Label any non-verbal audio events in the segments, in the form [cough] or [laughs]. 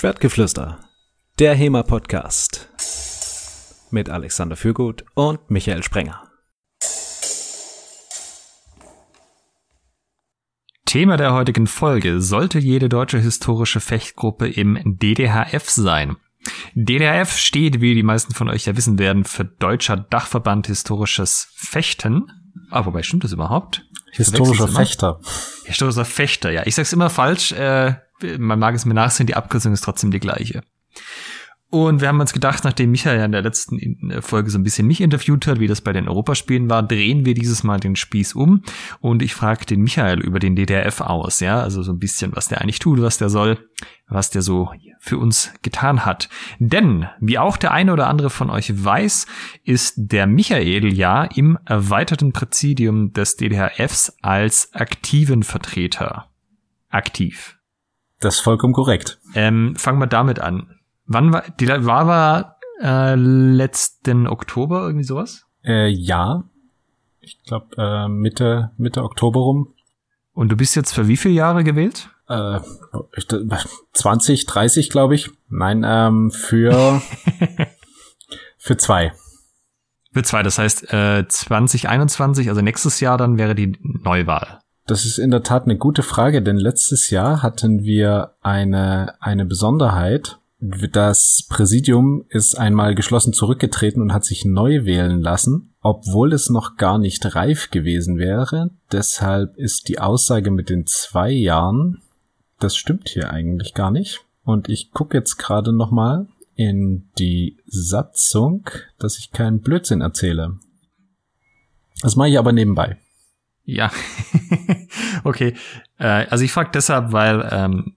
Schwertgeflüster, der HEMA-Podcast mit Alexander Fürgut und Michael Sprenger. Thema der heutigen Folge sollte jede deutsche historische Fechtgruppe im DDHF sein. DDHF steht, wie die meisten von euch ja wissen werden, für Deutscher Dachverband Historisches Fechten. Ah, wobei stimmt das überhaupt? Historischer Fechter. Historischer Fechter, ja. Ich sag's immer falsch. Äh, man mag es mir nachsehen, die Abkürzung ist trotzdem die gleiche. Und wir haben uns gedacht, nachdem Michael ja in der letzten Folge so ein bisschen mich interviewt hat, wie das bei den Europaspielen war, drehen wir dieses Mal den Spieß um und ich frage den Michael über den DDRF aus, ja, also so ein bisschen, was der eigentlich tut, was der soll, was der so für uns getan hat. Denn, wie auch der eine oder andere von euch weiß, ist der Michael ja im erweiterten Präsidium des DDRFs als aktiven Vertreter aktiv. Das ist vollkommen korrekt. Ähm, fangen wir damit an. Wann war, die war war äh, letzten Oktober irgendwie sowas? Äh, ja. Ich glaube äh, Mitte, Mitte Oktober rum. Und du bist jetzt für wie viele Jahre gewählt? Äh, 20, 30, glaube ich. Nein, ähm, für, [laughs] für zwei. Für zwei, das heißt äh, 2021, also nächstes Jahr dann wäre die Neuwahl. Das ist in der Tat eine gute Frage, denn letztes Jahr hatten wir eine, eine Besonderheit. Das Präsidium ist einmal geschlossen zurückgetreten und hat sich neu wählen lassen, obwohl es noch gar nicht reif gewesen wäre. Deshalb ist die Aussage mit den zwei Jahren, das stimmt hier eigentlich gar nicht. Und ich gucke jetzt gerade noch mal in die Satzung, dass ich keinen Blödsinn erzähle. Das mache ich aber nebenbei. Ja, [laughs] okay. Äh, also ich frage deshalb, weil ähm,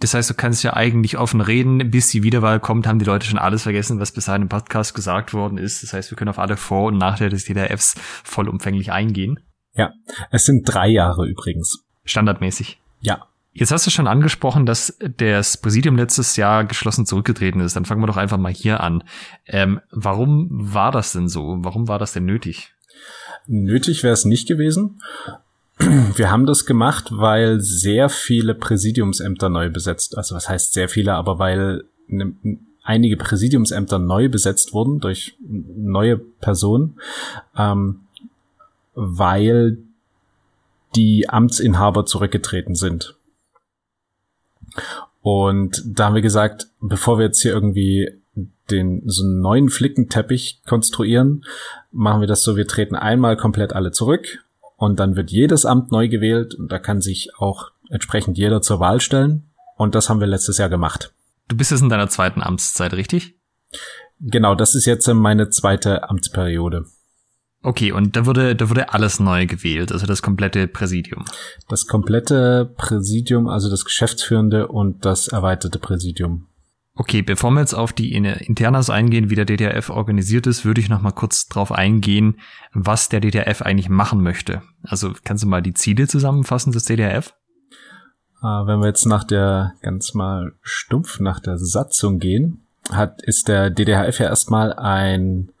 das heißt, du kannst ja eigentlich offen reden, bis die Wiederwahl kommt, haben die Leute schon alles vergessen, was bis dahin im Podcast gesagt worden ist. Das heißt, wir können auf alle Vor- und Nachteile des DDRFs vollumfänglich eingehen. Ja, es sind drei Jahre übrigens. Standardmäßig. Ja. Jetzt hast du schon angesprochen, dass das Präsidium letztes Jahr geschlossen zurückgetreten ist. Dann fangen wir doch einfach mal hier an. Ähm, warum war das denn so? Warum war das denn nötig? Nötig wäre es nicht gewesen. [clears throat] Wir haben das gemacht, weil sehr viele Präsidiumsämter neu besetzt, also was heißt sehr viele, aber weil ne, einige Präsidiumsämter neu besetzt wurden durch neue Personen, ähm, weil die Amtsinhaber zurückgetreten sind. Und da haben wir gesagt, bevor wir jetzt hier irgendwie den so einen neuen Flickenteppich konstruieren, machen wir das so, wir treten einmal komplett alle zurück und dann wird jedes Amt neu gewählt und da kann sich auch entsprechend jeder zur Wahl stellen. Und das haben wir letztes Jahr gemacht. Du bist jetzt in deiner zweiten Amtszeit, richtig? Genau, das ist jetzt meine zweite Amtsperiode. Okay, und da wurde, da wurde alles neu gewählt, also das komplette Präsidium. Das komplette Präsidium, also das Geschäftsführende und das erweiterte Präsidium. Okay, bevor wir jetzt auf die Internas eingehen, wie der DDRF organisiert ist, würde ich noch mal kurz drauf eingehen, was der DDRF eigentlich machen möchte. Also kannst du mal die Ziele zusammenfassen des DDRF? Äh, wenn wir jetzt nach der, ganz mal stumpf nach der Satzung gehen, hat, ist der DDHF ja erstmal ein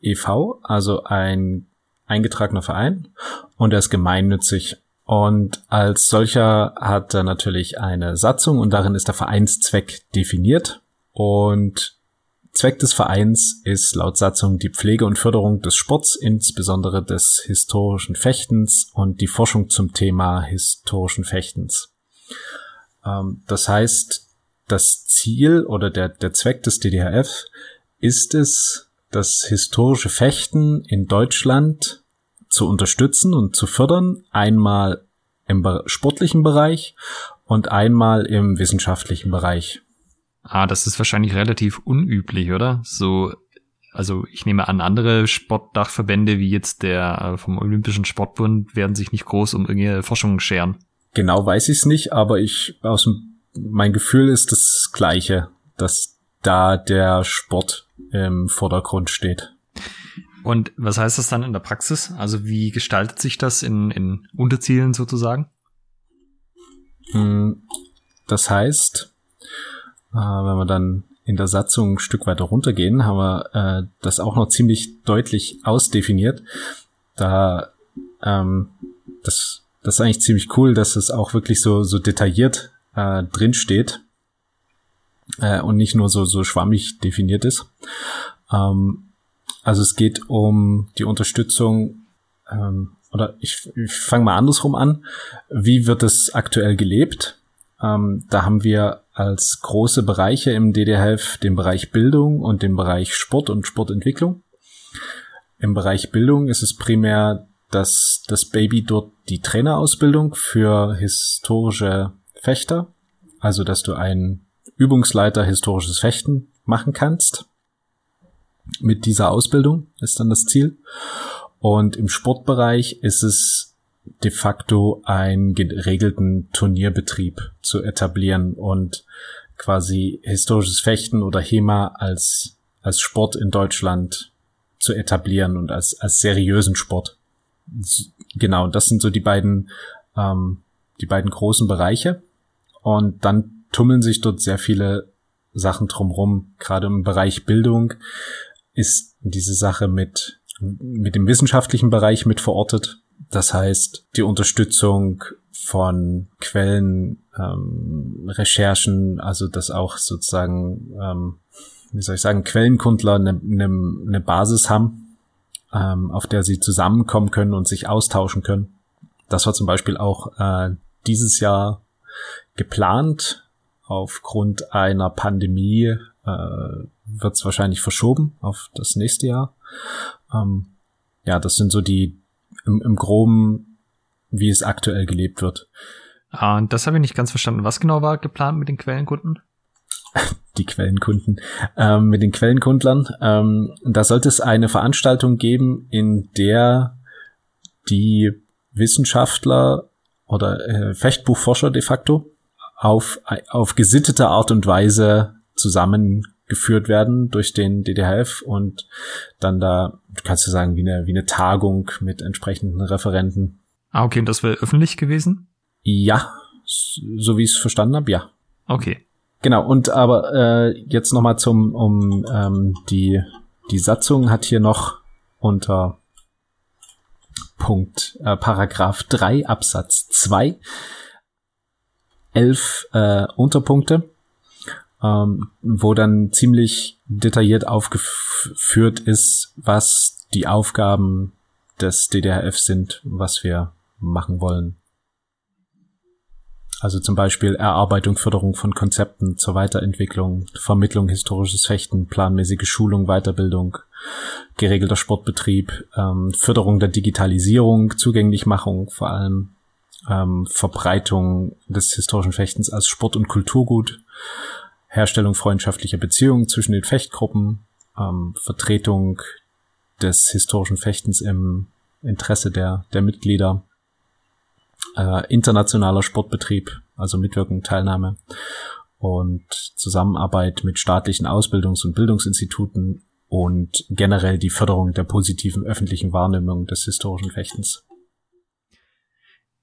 EV, also ein eingetragener Verein und er ist gemeinnützig. Und als solcher hat er natürlich eine Satzung und darin ist der Vereinszweck definiert. Und Zweck des Vereins ist laut Satzung die Pflege und Förderung des Sports, insbesondere des historischen Fechtens und die Forschung zum Thema historischen Fechtens. Ähm, das heißt, das Ziel oder der, der Zweck des DDHF ist es, das historische Fechten in Deutschland zu unterstützen und zu fördern, einmal im sportlichen Bereich und einmal im wissenschaftlichen Bereich. Ah, das ist wahrscheinlich relativ unüblich, oder? So, also ich nehme an, andere Sportdachverbände wie jetzt der äh, vom Olympischen Sportbund werden sich nicht groß um irgendeine Forschung scheren. Genau weiß ich es nicht, aber ich aus dem, mein Gefühl ist das gleiche, dass da der Sport im Vordergrund steht. Und was heißt das dann in der Praxis? Also wie gestaltet sich das in, in Unterzielen sozusagen? Hm, das heißt, äh, wenn wir dann in der Satzung ein Stück weiter runtergehen, haben wir äh, das auch noch ziemlich deutlich ausdefiniert. Da ähm, das, das ist eigentlich ziemlich cool, dass es auch wirklich so, so detailliert äh, drin steht. äh, und nicht nur so, so schwammig definiert ist. Ähm, also es geht um die Unterstützung, ähm, oder ich, ich fange mal andersrum an. Wie wird es aktuell gelebt? Ähm, da haben wir als große Bereiche im DDHF den Bereich Bildung und den Bereich Sport und Sportentwicklung. Im Bereich Bildung ist es primär, dass das Baby dort die Trainerausbildung für historische Fechter, also dass du einen Übungsleiter historisches Fechten machen kannst. Mit dieser Ausbildung ist dann das Ziel. Und im Sportbereich ist es de facto einen geregelten Turnierbetrieb zu etablieren und quasi historisches Fechten oder HEMA als, als Sport in Deutschland zu etablieren und als, als seriösen Sport. Genau, das sind so die beiden, ähm, die beiden großen Bereiche. Und dann tummeln sich dort sehr viele Sachen drumrum. Gerade im Bereich Bildung ist diese Sache mit, mit dem wissenschaftlichen Bereich mit verortet. Das heißt, die Unterstützung von Quellen, ähm, Recherchen, also dass auch sozusagen, ähm, wie soll ich sagen, Quellenkundler eine, eine, eine Basis haben, ähm, auf der sie zusammenkommen können und sich austauschen können. Das war zum Beispiel auch äh, dieses Jahr geplant. Aufgrund einer Pandemie äh, wird es wahrscheinlich verschoben auf das nächste Jahr. Ähm, ja, das sind so die im, im Groben, wie es aktuell gelebt wird. Ah, und das habe ich nicht ganz verstanden. Was genau war geplant mit den Quellenkunden? Die Quellenkunden. Ähm, mit den Quellenkundlern. Ähm, da sollte es eine Veranstaltung geben, in der die Wissenschaftler oder äh, Fechtbuchforscher de facto auf, auf gesittete Art und Weise zusammengeführt werden durch den DDHF und dann da, kannst du sagen, wie eine, wie eine Tagung mit entsprechenden Referenten. Ah, okay, und das wäre öffentlich gewesen? Ja, so wie ich es verstanden habe, ja. Okay. Genau, und aber äh, jetzt nochmal zum, um ähm, die, die Satzung hat hier noch unter Punkt äh, Paragraph 3 Absatz 2 elf äh, Unterpunkte, ähm, wo dann ziemlich detailliert aufgeführt ist, was die Aufgaben des DDRF sind, was wir machen wollen. Also zum Beispiel Erarbeitung, Förderung von Konzepten zur Weiterentwicklung, Vermittlung historisches Fechten, planmäßige Schulung, Weiterbildung, geregelter Sportbetrieb, ähm, Förderung der Digitalisierung, Zugänglichmachung vor allem, ähm, Verbreitung des historischen Fechtens als Sport- und Kulturgut, Herstellung freundschaftlicher Beziehungen zwischen den Fechtgruppen, ähm, Vertretung des historischen Fechtens im Interesse der, der Mitglieder, äh, internationaler Sportbetrieb, also Mitwirkung, Teilnahme und Zusammenarbeit mit staatlichen Ausbildungs- und Bildungsinstituten und generell die Förderung der positiven öffentlichen Wahrnehmung des historischen Fechtens.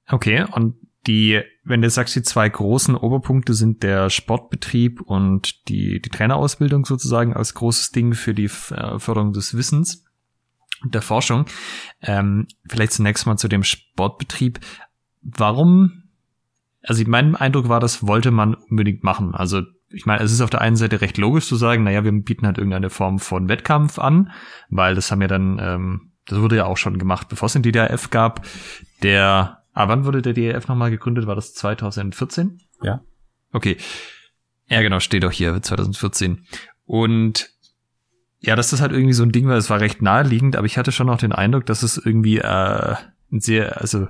Okay, und die, wenn du sagst, die zwei großen Oberpunkte sind der Sportbetrieb und die, die Trainerausbildung sozusagen als großes Ding für die äh, Förderung des Wissens und der Forschung. Ähm, vielleicht zunächst mal zu dem Sportbetrieb. Warum? Also mein Eindruck war, das wollte man unbedingt machen. Also ich meine, es ist auf der einen Seite recht logisch zu sagen, naja, wir bieten halt irgendeine Form von Wettkampf an, weil das haben ja dann, ähm, das wurde ja auch schon gemacht, bevor es den DDRF gab. Der Ah, wann wurde der DEF nochmal gegründet? War das 2014? Ja. Okay. Ja, genau, steht auch hier, 2014. Und ja, das halt irgendwie so ein Ding war, es war recht naheliegend, aber ich hatte schon auch den Eindruck, dass es irgendwie äh, ein sehr, also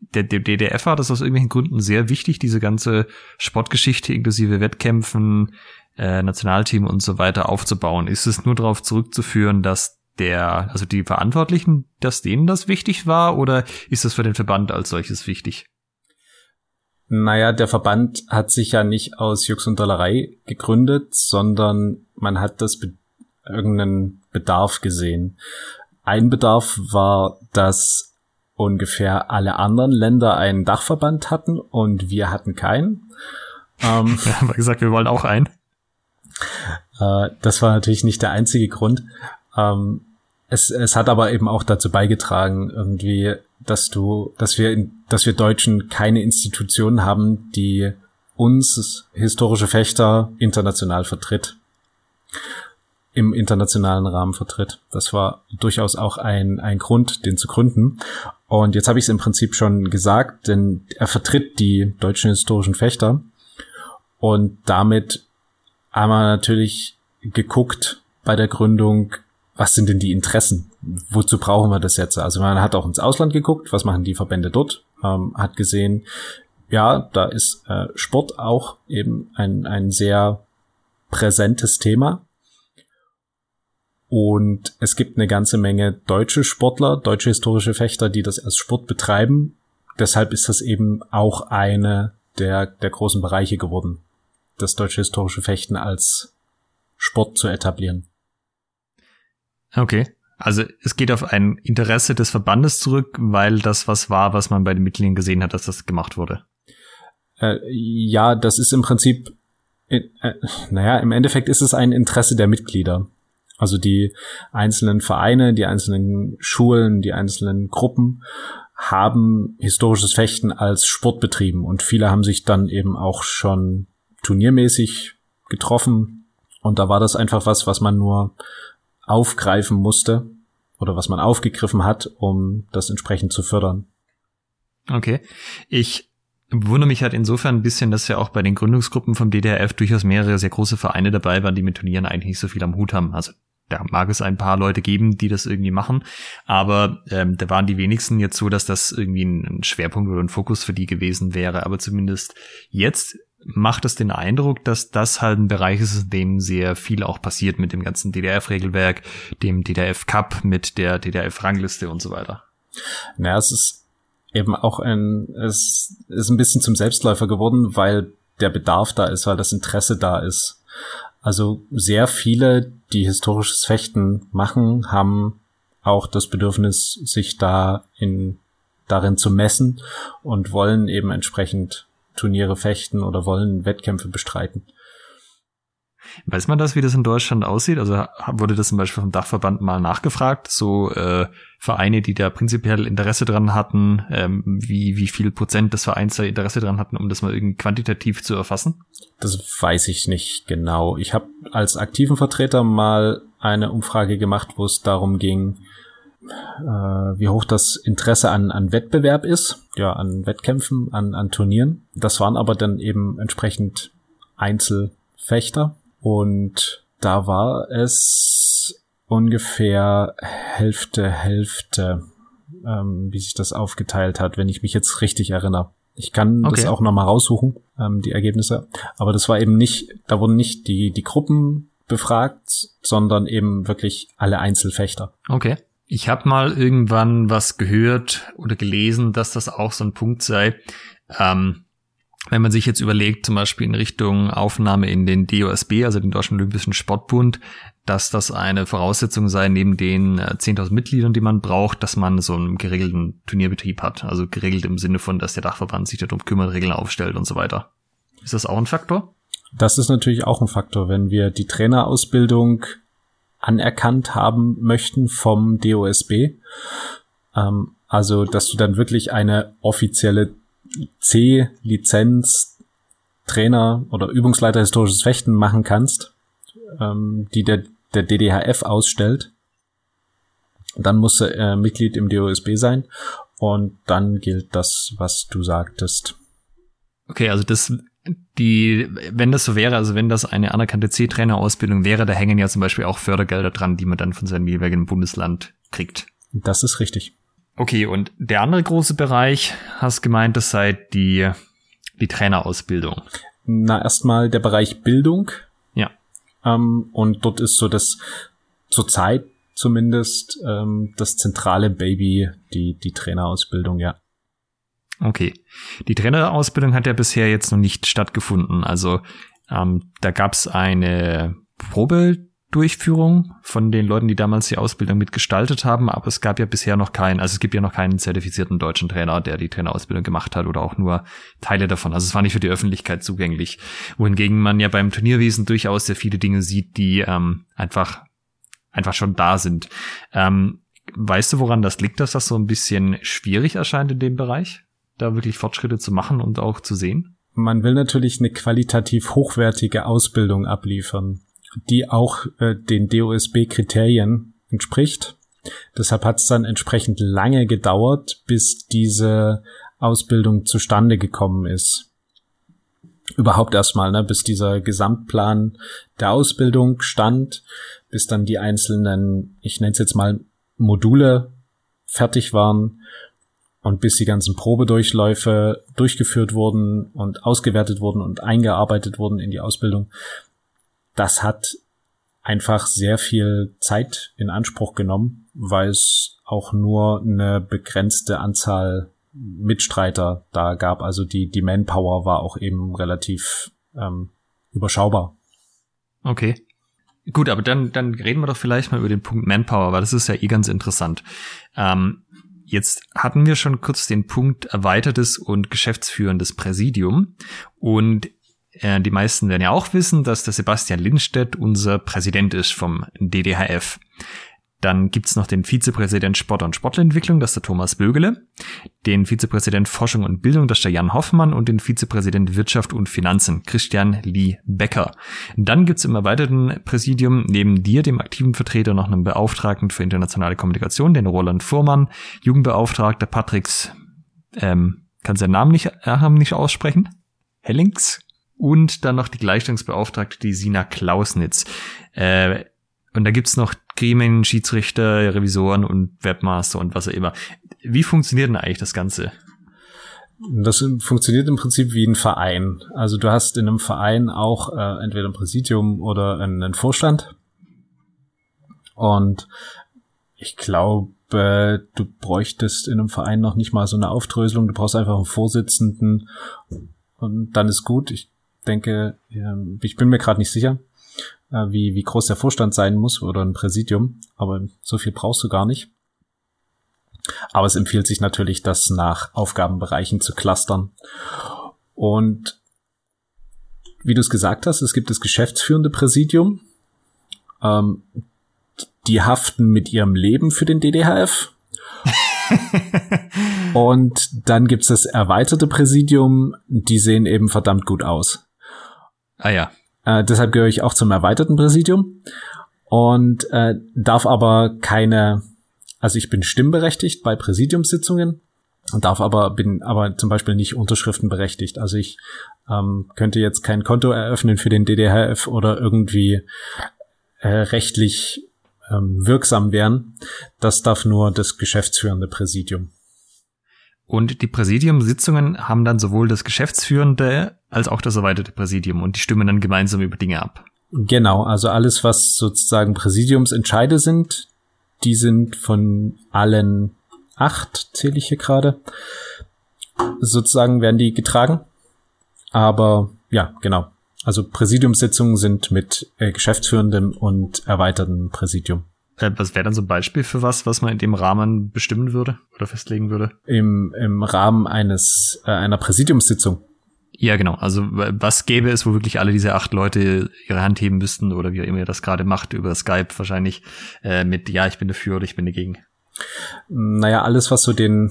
der, der DDF war das aus irgendwelchen Gründen sehr wichtig, diese ganze Sportgeschichte inklusive Wettkämpfen, äh, Nationalteam und so weiter aufzubauen. Ist es nur darauf zurückzuführen, dass der, also die Verantwortlichen, dass denen das wichtig war oder ist das für den Verband als solches wichtig? Naja, der Verband hat sich ja nicht aus Jux und Dollerei gegründet, sondern man hat das be irgendeinen Bedarf gesehen. Ein Bedarf war, dass ungefähr alle anderen Länder einen Dachverband hatten und wir hatten keinen. Ähm, [laughs] wir haben gesagt, wir wollen auch einen. Äh, das war natürlich nicht der einzige Grund. Ähm, es, es hat aber eben auch dazu beigetragen, irgendwie, dass du, dass wir, dass wir Deutschen keine Institutionen haben, die uns historische Fechter international vertritt. Im internationalen Rahmen vertritt. Das war durchaus auch ein, ein Grund, den zu gründen. Und jetzt habe ich es im Prinzip schon gesagt, denn er vertritt die deutschen historischen Fechter. Und damit wir natürlich geguckt bei der Gründung, was sind denn die Interessen? Wozu brauchen wir das jetzt? Also man hat auch ins Ausland geguckt, was machen die Verbände dort, ähm, hat gesehen, ja, da ist äh, Sport auch eben ein, ein sehr präsentes Thema. Und es gibt eine ganze Menge deutsche Sportler, deutsche historische Fechter, die das als Sport betreiben. Deshalb ist das eben auch eine der, der großen Bereiche geworden, das deutsche historische Fechten als Sport zu etablieren. Okay. Also es geht auf ein Interesse des Verbandes zurück, weil das was war, was man bei den Mitgliedern gesehen hat, dass das gemacht wurde. Äh, ja, das ist im Prinzip, äh, naja, im Endeffekt ist es ein Interesse der Mitglieder. Also die einzelnen Vereine, die einzelnen Schulen, die einzelnen Gruppen haben historisches Fechten als Sport betrieben und viele haben sich dann eben auch schon turniermäßig getroffen und da war das einfach was, was man nur aufgreifen musste oder was man aufgegriffen hat, um das entsprechend zu fördern. Okay. Ich wundere mich halt insofern ein bisschen, dass ja auch bei den Gründungsgruppen vom DDRF durchaus mehrere sehr große Vereine dabei waren, die mit Turnieren eigentlich nicht so viel am Hut haben. Also da mag es ein paar Leute geben, die das irgendwie machen, aber ähm, da waren die wenigsten jetzt so, dass das irgendwie ein Schwerpunkt oder ein Fokus für die gewesen wäre. Aber zumindest jetzt macht es den Eindruck, dass das halt ein Bereich ist, in dem sehr viel auch passiert mit dem ganzen DDRF-Regelwerk, dem DDRF-Cup, mit der DDRF-Rangliste und so weiter. Naja, es ist eben auch ein, es ist ein bisschen zum Selbstläufer geworden, weil der Bedarf da ist, weil das Interesse da ist. Also sehr viele, die historisches Fechten machen, haben auch das Bedürfnis, sich da in, darin zu messen und wollen eben entsprechend Turniere fechten oder wollen Wettkämpfe bestreiten. Weiß man das, wie das in Deutschland aussieht? Also wurde das zum Beispiel vom Dachverband mal nachgefragt, so äh, Vereine, die da prinzipiell Interesse dran hatten, ähm, wie, wie viel Prozent des Vereins da Interesse dran hatten, um das mal irgendwie quantitativ zu erfassen? Das weiß ich nicht genau. Ich habe als aktiven Vertreter mal eine Umfrage gemacht, wo es darum ging, äh, wie hoch das Interesse an, an Wettbewerb ist, ja, an Wettkämpfen, an, an Turnieren. Das waren aber dann eben entsprechend Einzelfechter und da war es ungefähr Hälfte, Hälfte, ähm, wie sich das aufgeteilt hat, wenn ich mich jetzt richtig erinnere. Ich kann okay. das auch nochmal raussuchen, ähm, die Ergebnisse. Aber das war eben nicht, da wurden nicht die, die Gruppen befragt, sondern eben wirklich alle Einzelfechter. Okay. Ich habe mal irgendwann was gehört oder gelesen, dass das auch so ein Punkt sei. Ähm, wenn man sich jetzt überlegt, zum Beispiel in Richtung Aufnahme in den DOSB, also den Deutschen Olympischen Sportbund, dass das eine Voraussetzung sei, neben den 10.000 äh, Mitgliedern, die man braucht, dass man so einen geregelten Turnierbetrieb hat. Also geregelt im Sinne von, dass der Dachverband sich darum kümmert, Regeln aufstellt und so weiter. Ist das auch ein Faktor? Das ist natürlich auch ein Faktor, wenn wir die Trainerausbildung anerkannt haben möchten vom DOSB. Ähm, also, dass du dann wirklich eine offizielle C-Lizenz Trainer oder Übungsleiter historisches Fechten machen kannst, ähm, die der, der DDHF ausstellt. Dann musst du äh, Mitglied im DOSB sein und dann gilt das, was du sagtest. Okay, also das die, wenn das so wäre, also wenn das eine anerkannte C-Trainer-Ausbildung wäre, da hängen ja zum Beispiel auch Fördergelder dran, die man dann von seinem jeweiligen Bundesland kriegt. Das ist richtig. Okay, und der andere große Bereich, hast gemeint, das sei die, die Trainerausbildung. Na, erstmal der Bereich Bildung. Ja. Ähm, und dort ist so das zurzeit zumindest ähm, das zentrale Baby, die, die Trainerausbildung, ja. Okay. Die Trainerausbildung hat ja bisher jetzt noch nicht stattgefunden. Also ähm, da gab es eine Probedurchführung von den Leuten, die damals die Ausbildung mitgestaltet haben, aber es gab ja bisher noch keinen, also es gibt ja noch keinen zertifizierten deutschen Trainer, der die Trainerausbildung gemacht hat oder auch nur Teile davon. Also es war nicht für die Öffentlichkeit zugänglich. Wohingegen man ja beim Turnierwesen durchaus sehr viele Dinge sieht, die ähm, einfach einfach schon da sind. Ähm, weißt du, woran das liegt, dass das so ein bisschen schwierig erscheint in dem Bereich? Da wirklich Fortschritte zu machen und auch zu sehen? man will natürlich eine qualitativ hochwertige Ausbildung abliefern, die auch äh, den DOSB-Kriterien entspricht. Deshalb hat es dann entsprechend lange gedauert, bis diese Ausbildung zustande gekommen ist. Überhaupt erstmal, ne, bis dieser Gesamtplan der Ausbildung stand, bis dann die einzelnen, ich nenne es jetzt mal Module fertig waren und bis die ganzen Probedurchläufe durchgeführt wurden und ausgewertet wurden und eingearbeitet wurden in die Ausbildung. Das hat einfach sehr viel Zeit in Anspruch genommen, weil es auch nur eine begrenzte Anzahl Mitstreiter da gab. Also die, die Manpower war auch eben relativ ähm, überschaubar. Okay. Gut, aber dann, dann reden wir doch vielleicht mal über den Punkt Manpower, weil das ist ja eh ganz interessant. Ähm, jetzt hatten wir schon kurz den Punkt erweitertes und geschäftsführendes Präsidium. Und äh, die meisten werden ja auch wissen, dass der Sebastian Lindstedt unser Präsident ist vom DDHF. Dann gibt's noch den Vizepräsident Sport und Sportentwicklung, das ist der Thomas Bögele, den Vizepräsident Forschung und Bildung, das ist der Jan Hoffmann und den Vizepräsident Wirtschaft und Finanzen, Christian Lee Becker. Dann gibt's im erweiterten Präsidium neben dir, dem aktiven Vertreter, noch einen Beauftragten für internationale Kommunikation, den Roland Fuhrmann, Jugendbeauftragter Patricks, ähm, kann seinen Namen nicht, äh, nicht aussprechen, Hellings, und dann noch die Gleichstellungsbeauftragte, die Sina Klausnitz. Äh, und da gibt's noch Gremien, Schiedsrichter, Revisoren und Webmaster und was auch immer. Wie funktioniert denn eigentlich das Ganze? Das funktioniert im Prinzip wie ein Verein. Also du hast in einem Verein auch äh, entweder ein Präsidium oder einen Vorstand. Und ich glaube, du bräuchtest in einem Verein noch nicht mal so eine Aufdröselung. Du brauchst einfach einen Vorsitzenden und dann ist gut. Ich denke, ich bin mir gerade nicht sicher wie, wie groß der Vorstand sein muss oder ein Präsidium, aber so viel brauchst du gar nicht. Aber es empfiehlt sich natürlich, das nach Aufgabenbereichen zu clustern. Und wie du es gesagt hast, es gibt das geschäftsführende Präsidium. Ähm, die haften mit ihrem Leben für den DDHF. [laughs] Und dann gibt's das erweiterte Präsidium, die sehen eben verdammt gut aus. Ah ja. Äh, deshalb gehöre ich auch zum erweiterten Präsidium und äh, darf aber keine, also ich bin stimmberechtigt bei Präsidiumssitzungen und darf aber bin aber zum Beispiel nicht unterschriftenberechtigt. Also ich ähm, könnte jetzt kein Konto eröffnen für den DDHF oder irgendwie äh, rechtlich ähm, wirksam werden. Das darf nur das geschäftsführende Präsidium. Und die Präsidiumssitzungen haben dann sowohl das Geschäftsführende als auch das erweiterte Präsidium und die stimmen dann gemeinsam über Dinge ab. Genau, also alles, was sozusagen Präsidiumsentscheide sind, die sind von allen acht, zähle ich hier gerade, sozusagen werden die getragen. Aber ja, genau. Also Präsidiumssitzungen sind mit äh, geschäftsführendem und erweitertem Präsidium. Äh, was wäre dann so ein Beispiel für was, was man in dem Rahmen bestimmen würde oder festlegen würde? Im, im Rahmen eines äh, einer Präsidiumssitzung. Ja, genau. Also was gäbe es, wo wirklich alle diese acht Leute ihre Hand heben müssten oder wie immer ihr das gerade macht, über Skype wahrscheinlich, äh, mit ja, ich bin dafür oder ich bin dagegen? Naja, alles, was so den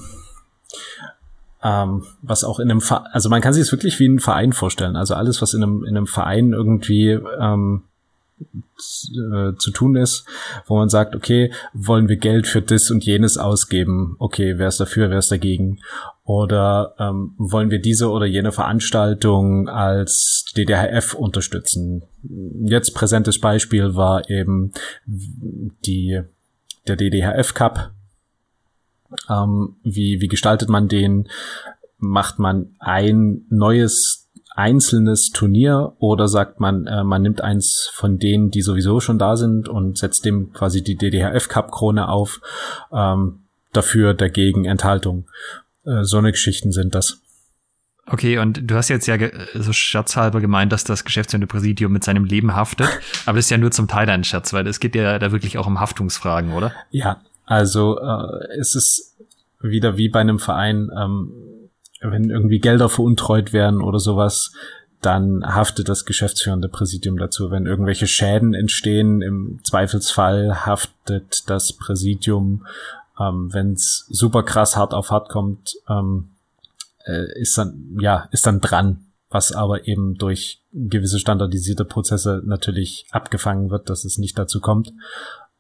ähm, was auch in einem Verein, also man kann sich es wirklich wie ein Verein vorstellen. Also alles, was in einem, in einem Verein irgendwie ähm, äh, zu tun ist, wo man sagt, okay, wollen wir Geld für das und jenes ausgeben? Okay, wer ist dafür, wer ist dagegen? Oder ähm, wollen wir diese oder jene Veranstaltung als DDHF unterstützen? Jetzt präsentes Beispiel war eben die der DDHF Cup. Ähm, wie, wie gestaltet man den? Macht man ein neues einzelnes Turnier oder sagt man, äh, man nimmt eins von denen, die sowieso schon da sind und setzt dem quasi die DDHF Cup Krone auf, ähm, dafür, dagegen, Enthaltung. Äh, so eine Geschichten sind das. Okay, und du hast jetzt ja so scherzhalber gemeint, dass das geschäftsführende Präsidium mit seinem Leben haftet, [laughs] aber das ist ja nur zum Teil ein Scherz, weil es geht ja da wirklich auch um Haftungsfragen, oder? Ja, also äh, es ist wieder wie bei einem Verein, ähm, wenn irgendwie Gelder veruntreut werden oder sowas, dann haftet das geschäftsführende Präsidium dazu. Wenn irgendwelche Schäden entstehen, im Zweifelsfall haftet das Präsidium. Ähm, wenn es super krass hart auf hart kommt, ähm, äh, ist dann ja ist dann dran. was aber eben durch gewisse standardisierte Prozesse natürlich abgefangen wird, dass es nicht dazu kommt.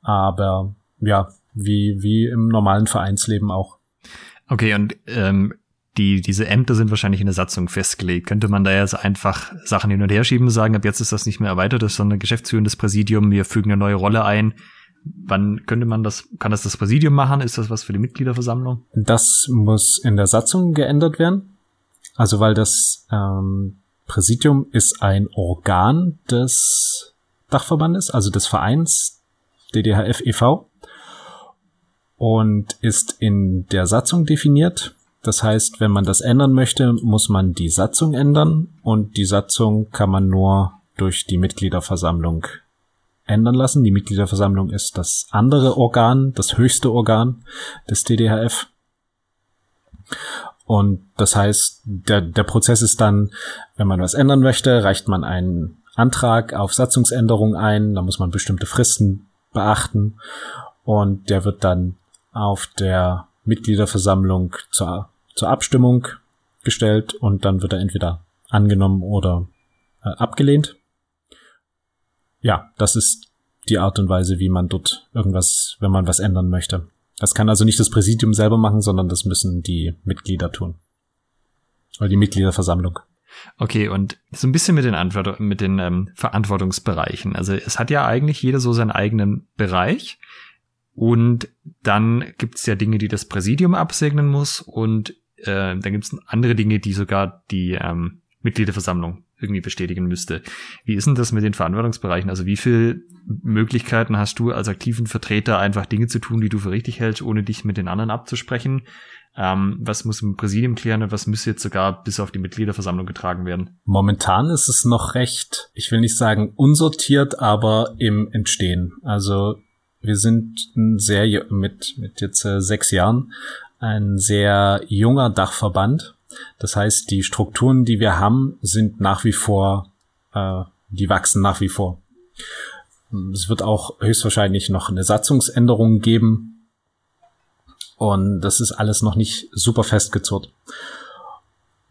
Aber ja, wie, wie im normalen Vereinsleben auch. Okay, und ähm, die, diese Ämter sind wahrscheinlich in der Satzung festgelegt. Könnte man da jetzt einfach Sachen hin und her schieben sagen, ab jetzt ist das nicht mehr erweitert, sondern geschäftsführendes Präsidium, wir fügen eine neue Rolle ein. Wann könnte man das, kann das das Präsidium machen? Ist das was für die Mitgliederversammlung? Das muss in der Satzung geändert werden. Also weil das ähm, Präsidium ist ein Organ des Dachverbandes, also des Vereins DDHF e.V. und ist in der Satzung definiert das heißt, wenn man das ändern möchte, muss man die Satzung ändern und die Satzung kann man nur durch die Mitgliederversammlung ändern lassen. Die Mitgliederversammlung ist das andere Organ, das höchste Organ des DDHF. Und das heißt, der, der Prozess ist dann, wenn man was ändern möchte, reicht man einen Antrag auf Satzungsänderung ein, da muss man bestimmte Fristen beachten und der wird dann auf der Mitgliederversammlung zur zur Abstimmung gestellt und dann wird er entweder angenommen oder äh, abgelehnt. Ja, das ist die Art und Weise, wie man dort irgendwas, wenn man was ändern möchte. Das kann also nicht das Präsidium selber machen, sondern das müssen die Mitglieder tun. Oder die Mitgliederversammlung. Okay, und so ein bisschen mit den, Antwort mit den ähm, Verantwortungsbereichen. Also es hat ja eigentlich jeder so seinen eigenen Bereich. Und dann gibt es ja Dinge, die das Präsidium absegnen muss und äh, dann gibt es andere Dinge, die sogar die ähm, Mitgliederversammlung irgendwie bestätigen müsste. Wie ist denn das mit den Verantwortungsbereichen? Also wie viel Möglichkeiten hast du als aktiven Vertreter einfach Dinge zu tun, die du für richtig hältst, ohne dich mit den anderen abzusprechen? Ähm, was muss im Präsidium klären und was müsste jetzt sogar bis auf die Mitgliederversammlung getragen werden? Momentan ist es noch recht, ich will nicht sagen unsortiert, aber im Entstehen. Also wir sind sehr mit, mit jetzt äh, sechs Jahren ein sehr junger Dachverband. Das heißt, die Strukturen, die wir haben, sind nach wie vor, äh, die wachsen nach wie vor. Es wird auch höchstwahrscheinlich noch eine Satzungsänderung geben. Und das ist alles noch nicht super festgezurrt.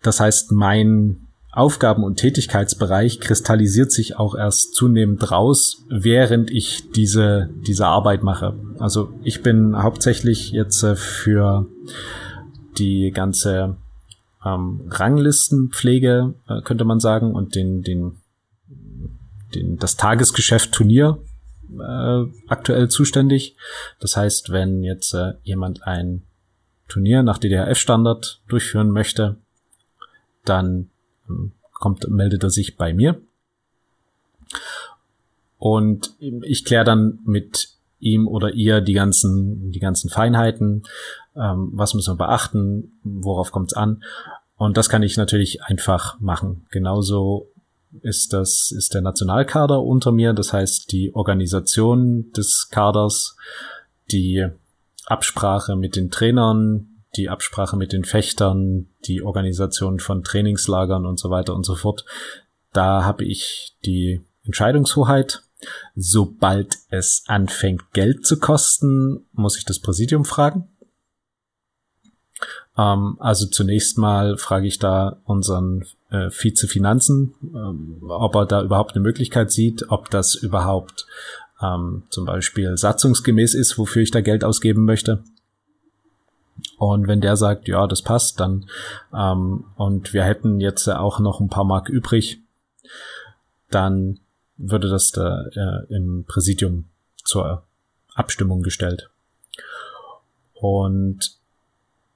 Das heißt, mein Aufgaben- und Tätigkeitsbereich kristallisiert sich auch erst zunehmend raus, während ich diese, diese Arbeit mache. Also ich bin hauptsächlich jetzt äh, für die ganze ähm, Ranglistenpflege, äh, könnte man sagen, und den, den, den, das Tagesgeschäft Turnier äh, aktuell zuständig. Das heißt, wenn jetzt äh, jemand ein Turnier nach DDRF-Standard durchführen möchte, dann kommt, meldet er sich bei mir. Und ich kläre dann mit ihm oder ihr die ganzen, die ganzen Feinheiten, ähm, was müssen wir beachten, worauf kommt es an. Und das kann ich natürlich einfach machen. Genauso ist das, ist der Nationalkader unter mir, das heißt die Organisation des Kaders, die Absprache mit den Trainern, die Absprache mit den Fechtern, die Organisation von Trainingslagern und so weiter und so fort. Da habe ich die Entscheidungshoheit. Sobald es anfängt, Geld zu kosten, muss ich das Präsidium fragen. Ähm, also zunächst mal frage ich da unseren äh, Vizefinanzen, ähm, ob er da überhaupt eine Möglichkeit sieht, ob das überhaupt ähm, zum Beispiel satzungsgemäß ist, wofür ich da Geld ausgeben möchte. Und wenn der sagt, ja, das passt, dann ähm, und wir hätten jetzt auch noch ein paar Mark übrig, dann würde das da äh, im Präsidium zur Abstimmung gestellt. Und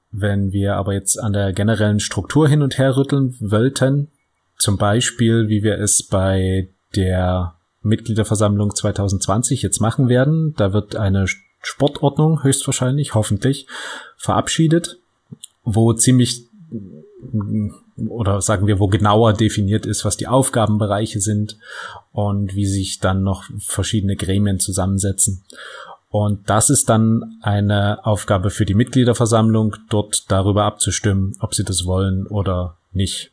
wenn wir aber jetzt an der generellen Struktur hin und her rütteln wollten, zum Beispiel, wie wir es bei der Mitgliederversammlung 2020 jetzt machen werden, da wird eine Sportordnung höchstwahrscheinlich, hoffentlich, verabschiedet, wo ziemlich oder sagen wir, wo genauer definiert ist, was die Aufgabenbereiche sind und wie sich dann noch verschiedene Gremien zusammensetzen. Und das ist dann eine Aufgabe für die Mitgliederversammlung, dort darüber abzustimmen, ob sie das wollen oder nicht.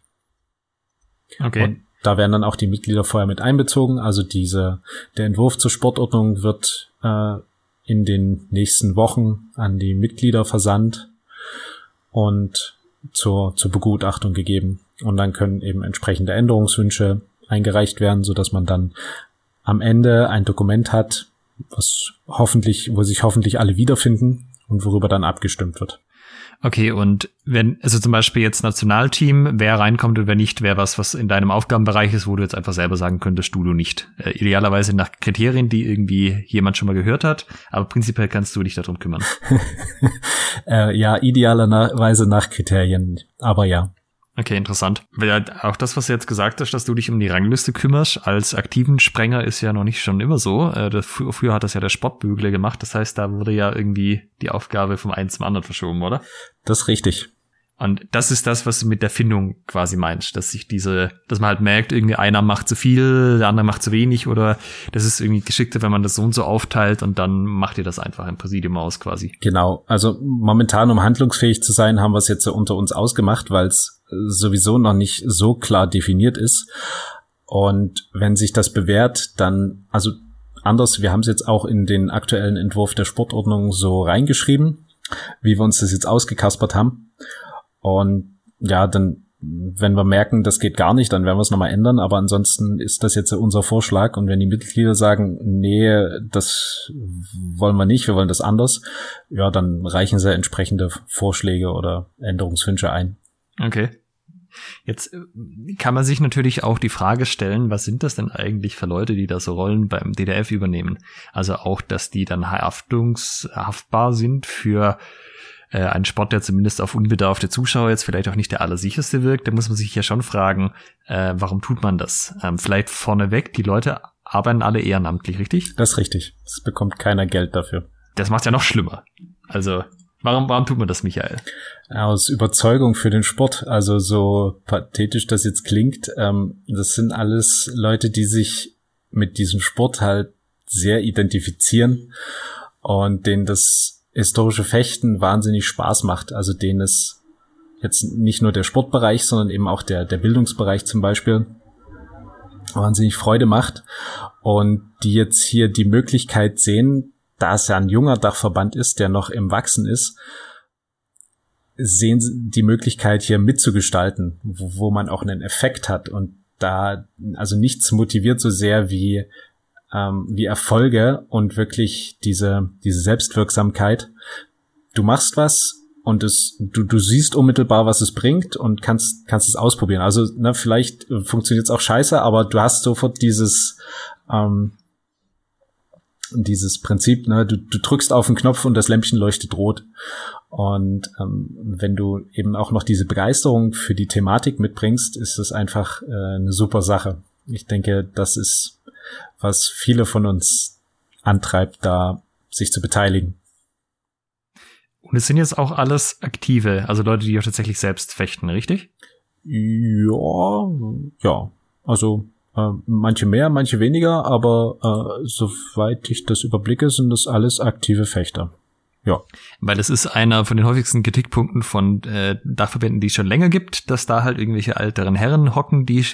Okay. Und da werden dann auch die Mitglieder vorher mit einbezogen. Also diese, der Entwurf zur Sportordnung wird äh, in den nächsten Wochen an die Mitglieder versandt und zur, zur Begutachtung gegeben. und dann können eben entsprechende Änderungswünsche eingereicht werden, so dass man dann am Ende ein Dokument hat, was hoffentlich, wo sich hoffentlich alle wiederfinden und worüber dann abgestimmt wird. Okay, und wenn, also zum Beispiel jetzt Nationalteam, wer reinkommt und wer nicht, wäre was, was in deinem Aufgabenbereich ist, wo du jetzt einfach selber sagen könntest, du, du nicht. Äh, idealerweise nach Kriterien, die irgendwie jemand schon mal gehört hat, aber prinzipiell kannst du dich darum kümmern. [laughs] äh, ja, idealerweise nach Kriterien, aber ja. Okay, interessant. Weil auch das, was du jetzt gesagt hast, dass du dich um die Rangliste kümmerst, als aktiven Sprenger ist ja noch nicht schon immer so. Äh, früher hat das ja der Sportbügler gemacht. Das heißt, da wurde ja irgendwie die Aufgabe vom einen zum anderen verschoben, oder? Das ist richtig. Und das ist das, was du mit der Findung quasi meinst, dass sich diese, dass man halt merkt, irgendwie einer macht zu viel, der andere macht zu wenig oder das ist irgendwie geschickter, wenn man das so und so aufteilt und dann macht ihr das einfach im Präsidium aus quasi. Genau. Also momentan, um handlungsfähig zu sein, haben wir es jetzt unter uns ausgemacht, weil es sowieso noch nicht so klar definiert ist. Und wenn sich das bewährt, dann, also anders, wir haben es jetzt auch in den aktuellen Entwurf der Sportordnung so reingeschrieben, wie wir uns das jetzt ausgekaspert haben. Und ja, dann, wenn wir merken, das geht gar nicht, dann werden wir es nochmal ändern. Aber ansonsten ist das jetzt unser Vorschlag. Und wenn die Mitglieder sagen, nee, das wollen wir nicht, wir wollen das anders, ja, dann reichen sie entsprechende Vorschläge oder Änderungswünsche ein. Okay. Jetzt äh, kann man sich natürlich auch die Frage stellen, was sind das denn eigentlich für Leute, die da so Rollen beim DDF übernehmen? Also auch, dass die dann haftungshaftbar sind für äh, einen Sport, der zumindest auf unbedarfte Zuschauer jetzt vielleicht auch nicht der allersicherste wirkt, da muss man sich ja schon fragen, äh, warum tut man das? Ähm, vielleicht vorneweg, die Leute arbeiten alle ehrenamtlich, richtig? Das ist richtig. Es bekommt keiner Geld dafür. Das macht ja noch schlimmer. Also, warum, warum tut man das, Michael? Aus Überzeugung für den Sport. Also so pathetisch das jetzt klingt, ähm, das sind alles Leute, die sich mit diesem Sport halt sehr identifizieren und denen das historische Fechten wahnsinnig Spaß macht. Also denen es jetzt nicht nur der Sportbereich, sondern eben auch der, der Bildungsbereich zum Beispiel wahnsinnig Freude macht und die jetzt hier die Möglichkeit sehen, da es ja ein junger Dachverband ist, der noch im Wachsen ist, sehen sie die Möglichkeit hier mitzugestalten, wo, wo man auch einen Effekt hat und da also nichts motiviert so sehr wie ähm, wie Erfolge und wirklich diese, diese Selbstwirksamkeit. Du machst was und es, du, du siehst unmittelbar, was es bringt und kannst, kannst es ausprobieren. Also, ne, vielleicht funktioniert es auch scheiße, aber du hast sofort dieses, ähm, dieses Prinzip, ne, du, du drückst auf den Knopf und das Lämpchen leuchtet rot. Und ähm, wenn du eben auch noch diese Begeisterung für die Thematik mitbringst, ist das einfach äh, eine super Sache. Ich denke, das ist was viele von uns antreibt, da sich zu beteiligen. Und es sind jetzt auch alles Aktive, also Leute, die auch tatsächlich selbst fechten, richtig? Ja, ja. Also manche mehr, manche weniger, aber äh, soweit ich das überblicke, sind das alles aktive Fechter. Ja. Weil das ist einer von den häufigsten Kritikpunkten von äh, Dachverbänden, die es schon länger gibt, dass da halt irgendwelche älteren Herren hocken, die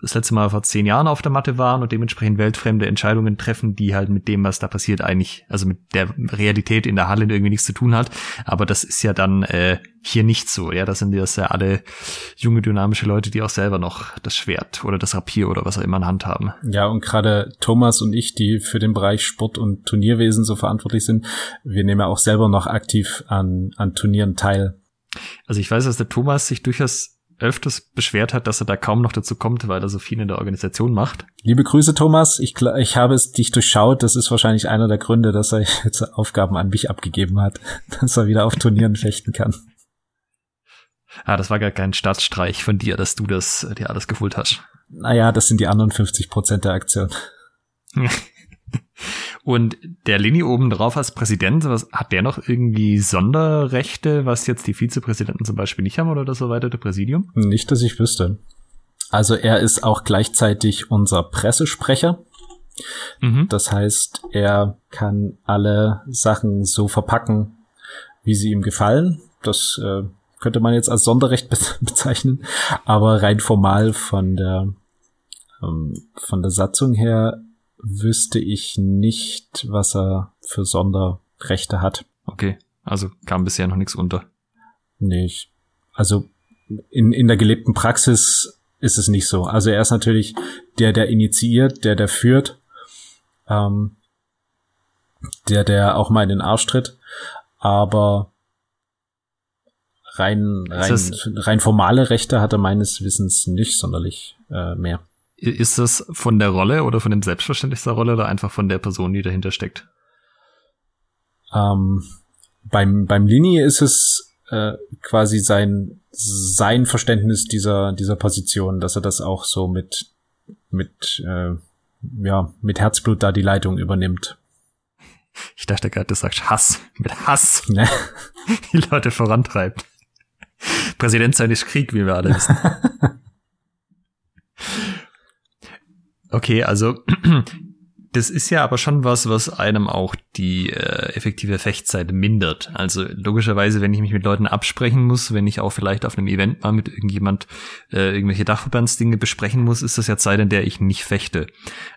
das letzte Mal vor zehn Jahren auf der Matte waren und dementsprechend weltfremde Entscheidungen treffen, die halt mit dem, was da passiert, eigentlich, also mit der Realität in der Halle irgendwie nichts zu tun hat. Aber das ist ja dann äh, hier nicht so. Ja, das sind das ja alle junge, dynamische Leute, die auch selber noch das Schwert oder das Rapier oder was auch immer in Hand haben. Ja, und gerade Thomas und ich, die für den Bereich Sport und Turnierwesen so verantwortlich sind, wir nehmen ja auch selber noch aktiv an, an Turnieren teil. Also ich weiß, dass der Thomas sich durchaus öfters beschwert hat, dass er da kaum noch dazu kommt, weil er so viel in der Organisation macht. Liebe Grüße, Thomas. Ich, ich habe es dich durchschaut. Das ist wahrscheinlich einer der Gründe, dass er [laughs] jetzt Aufgaben an mich abgegeben hat, [laughs] dass er wieder auf Turnieren fechten kann. Ah, das war gar kein Staatsstreich von dir, dass du das dir alles geholt hast. Naja, das sind die anderen 50 Prozent der Aktion. [laughs] Und der Lini oben drauf als Präsident, was, hat der noch irgendwie Sonderrechte, was jetzt die Vizepräsidenten zum Beispiel nicht haben oder das erweiterte Präsidium? Nicht, dass ich wüsste. Also er ist auch gleichzeitig unser Pressesprecher. Mhm. Das heißt, er kann alle Sachen so verpacken, wie sie ihm gefallen. Das äh, könnte man jetzt als Sonderrecht [laughs] bezeichnen, aber rein formal von der ähm, von der Satzung her wüsste ich nicht, was er für Sonderrechte hat. Okay, also kam bisher noch nichts unter. Nee, ich, also in, in der gelebten Praxis ist es nicht so. Also er ist natürlich der, der initiiert, der, der führt, ähm, der, der auch mal in den Arsch tritt, aber rein, rein, rein formale Rechte hat er meines Wissens nicht sonderlich äh, mehr. Ist das von der Rolle oder von dem Selbstverständnis der Rolle oder einfach von der Person, die dahinter steckt? Ähm, beim, beim Linie ist es äh, quasi sein, sein Verständnis dieser, dieser Position, dass er das auch so mit, mit, äh, ja, mit Herzblut da die Leitung übernimmt. Ich dachte gerade, du sagst Hass. Mit Hass. Ne? [laughs] Die Leute vorantreibt. Präsident seines Krieg, wie wir alle wissen. [laughs] Okay, also [clears throat] das ist ja aber schon was, was einem auch die äh, effektive Fechtzeit mindert. Also logischerweise, wenn ich mich mit Leuten absprechen muss, wenn ich auch vielleicht auf einem Event mal mit irgendjemand äh, irgendwelche Dachverbandsdinge besprechen muss, ist das ja Zeit, in der ich nicht fechte.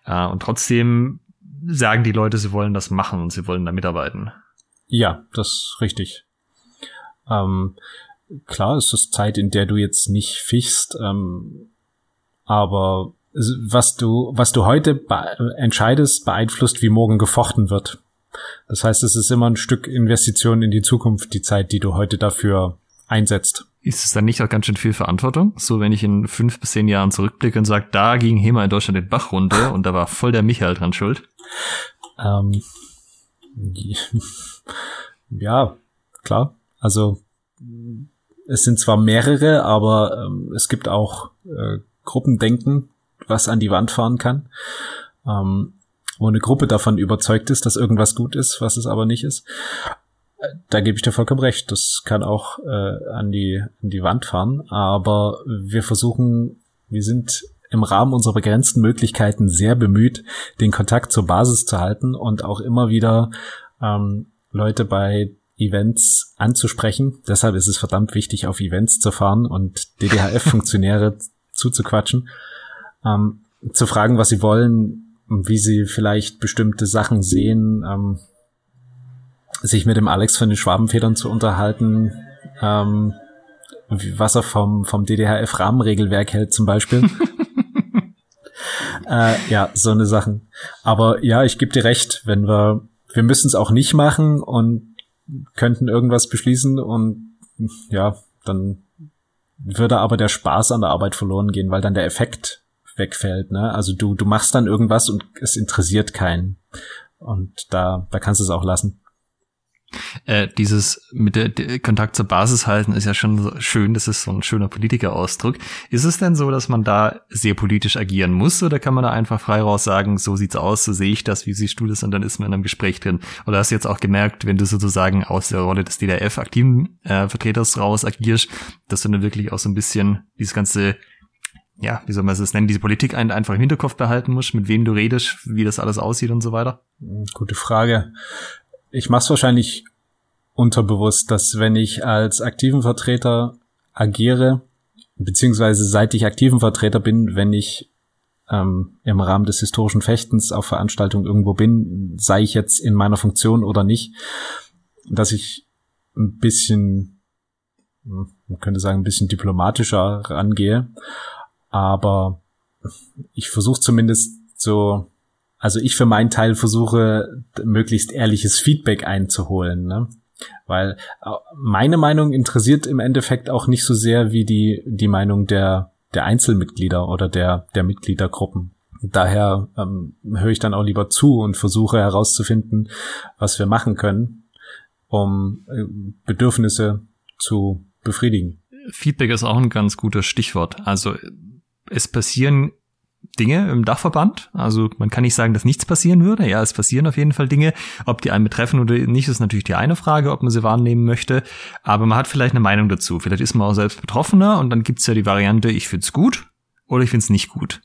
Äh, und trotzdem sagen die Leute, sie wollen das machen und sie wollen da mitarbeiten. Ja, das ist richtig. Ähm, klar ist es Zeit, in der du jetzt nicht fichst, ähm, aber was du, was du heute be entscheidest, beeinflusst, wie morgen gefochten wird. Das heißt, es ist immer ein Stück Investition in die Zukunft, die Zeit, die du heute dafür einsetzt. Ist es dann nicht auch ganz schön viel Verantwortung? So, wenn ich in fünf bis zehn Jahren zurückblicke und sage, da ging HEMA in Deutschland den Bach runter und da war voll der Michael dran schuld. Ähm, [laughs] ja, klar. Also es sind zwar mehrere, aber ähm, es gibt auch äh, Gruppendenken, was an die Wand fahren kann. Ähm, wo eine Gruppe davon überzeugt ist, dass irgendwas gut ist, was es aber nicht ist. Da gebe ich dir vollkommen recht. Das kann auch äh, an, die, an die Wand fahren. Aber wir versuchen, wir sind im Rahmen unserer begrenzten Möglichkeiten sehr bemüht, den Kontakt zur Basis zu halten und auch immer wieder ähm, Leute bei Events anzusprechen. Deshalb ist es verdammt wichtig, auf Events zu fahren und DDHF-Funktionäre [laughs] zuzuquatschen ähm, zu fragen, was sie wollen, wie sie vielleicht bestimmte Sachen sehen, ähm, sich mit dem Alex von den Schwabenfedern zu unterhalten, ähm, was er vom, vom DDHF-Rahmenregelwerk hält zum Beispiel. [laughs] äh, ja, so eine Sachen. Aber ja, ich gebe dir recht, wenn wir, wir müssen es auch nicht machen und könnten irgendwas beschließen und ja, dann würde aber der Spaß an der Arbeit verloren gehen, weil dann der Effekt wegfällt. Ne? Also du, du machst dann irgendwas und es interessiert keinen. Und da, da kannst du es auch lassen. Äh, dieses mit der, der, Kontakt zur Basis halten ist ja schon so schön, das ist so ein schöner Politikerausdruck. Ist es denn so, dass man da sehr politisch agieren muss oder kann man da einfach frei raus sagen, so sieht's aus, so sehe ich das, wie siehst du das und dann ist man in einem Gespräch drin? Oder hast du jetzt auch gemerkt, wenn du sozusagen aus der Rolle des DDRF-aktiven äh, Vertreters raus agierst, dass du dann wirklich auch so ein bisschen dieses ganze ja, wie soll man es nennen, diese Politik einfach im Hinterkopf behalten musst, mit wem du redest, wie das alles aussieht und so weiter? Gute Frage. Ich mach's wahrscheinlich unterbewusst, dass wenn ich als aktiven Vertreter agiere, beziehungsweise seit ich aktiven Vertreter bin, wenn ich ähm, im Rahmen des historischen Fechtens auf Veranstaltungen irgendwo bin, sei ich jetzt in meiner Funktion oder nicht, dass ich ein bisschen, hm, man könnte sagen, ein bisschen diplomatischer rangehe aber ich versuche zumindest so, also ich für meinen Teil versuche möglichst ehrliches Feedback einzuholen, ne? Weil äh, meine Meinung interessiert im Endeffekt auch nicht so sehr wie die die Meinung der der Einzelmitglieder oder der der Mitgliedergruppen. Daher ähm, höre ich dann auch lieber zu und versuche herauszufinden, was wir machen können, um äh, Bedürfnisse zu befriedigen. Feedback ist auch ein ganz gutes Stichwort. Also es passieren Dinge im Dachverband. Also man kann nicht sagen, dass nichts passieren würde. Ja, es passieren auf jeden Fall Dinge. Ob die einen betreffen oder nicht, ist natürlich die eine Frage, ob man sie wahrnehmen möchte. Aber man hat vielleicht eine Meinung dazu. Vielleicht ist man auch selbst Betroffener und dann gibt's ja die Variante, ich find's gut oder ich find's nicht gut.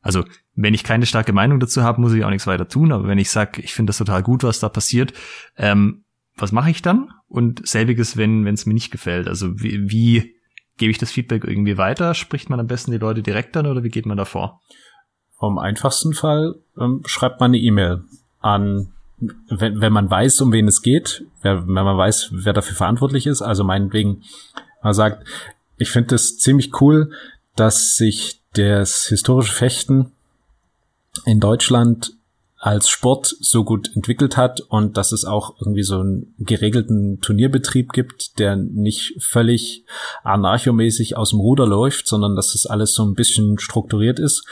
Also wenn ich keine starke Meinung dazu habe, muss ich auch nichts weiter tun. Aber wenn ich sage, ich finde das total gut, was da passiert, ähm, was mache ich dann? Und selbiges, wenn es mir nicht gefällt. Also wie, wie Gebe ich das Feedback irgendwie weiter? Spricht man am besten die Leute direkt an oder wie geht man da vor? Vom einfachsten Fall ähm, schreibt man eine E-Mail an, wenn, wenn man weiß, um wen es geht, wer, wenn man weiß, wer dafür verantwortlich ist. Also meinetwegen, man sagt, ich finde es ziemlich cool, dass sich das historische Fechten in Deutschland als Sport so gut entwickelt hat und dass es auch irgendwie so einen geregelten Turnierbetrieb gibt, der nicht völlig anarchomäßig aus dem Ruder läuft, sondern dass es alles so ein bisschen strukturiert ist.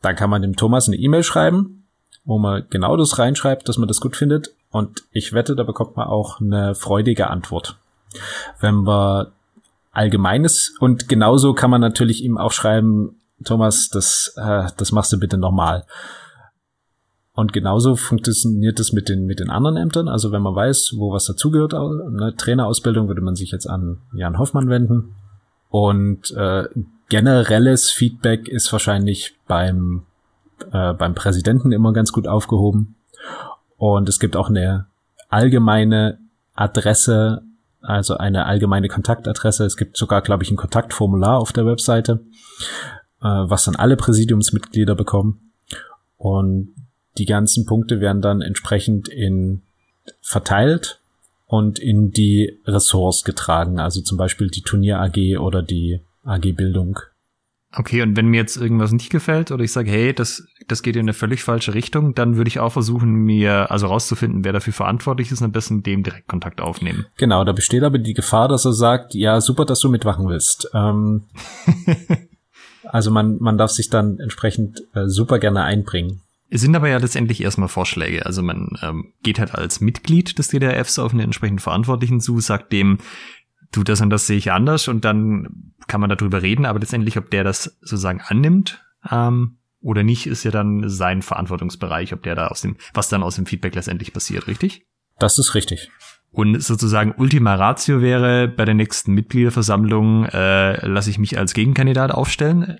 Da kann man dem Thomas eine E-Mail schreiben, wo man genau das reinschreibt, dass man das gut findet. Und ich wette, da bekommt man auch eine freudige Antwort. Wenn wir Allgemeines und genauso kann man natürlich ihm auch schreiben, Thomas, das, äh, das machst du bitte nochmal. Und genauso funktioniert es mit den, mit den anderen Ämtern. Also wenn man weiß, wo was dazugehört, eine Trainerausbildung würde man sich jetzt an Jan Hoffmann wenden. Und äh, generelles Feedback ist wahrscheinlich beim, äh, beim Präsidenten immer ganz gut aufgehoben. Und es gibt auch eine allgemeine Adresse, also eine allgemeine Kontaktadresse. Es gibt sogar, glaube ich, ein Kontaktformular auf der Webseite, äh, was dann alle Präsidiumsmitglieder bekommen. Und die ganzen Punkte werden dann entsprechend in verteilt und in die Ressorts getragen, also zum Beispiel die Turnier AG oder die AG Bildung. Okay, und wenn mir jetzt irgendwas nicht gefällt oder ich sage, hey, das, das geht in eine völlig falsche Richtung, dann würde ich auch versuchen, mir also rauszufinden, wer dafür verantwortlich ist und am besten dem direkt Kontakt aufnehmen. Genau, da besteht aber die Gefahr, dass er sagt, ja, super, dass du mitmachen willst. Ähm, [laughs] also man, man darf sich dann entsprechend äh, super gerne einbringen. Es sind aber ja letztendlich erstmal Vorschläge. Also man ähm, geht halt als Mitglied des DDRFs auf einen entsprechenden Verantwortlichen zu, sagt dem, du das und das sehe ich anders und dann kann man darüber reden, aber letztendlich, ob der das sozusagen annimmt ähm, oder nicht, ist ja dann sein Verantwortungsbereich, ob der da aus dem, was dann aus dem Feedback letztendlich passiert, richtig? Das ist richtig. Und sozusagen Ultima Ratio wäre, bei der nächsten Mitgliederversammlung äh, lasse ich mich als Gegenkandidat aufstellen.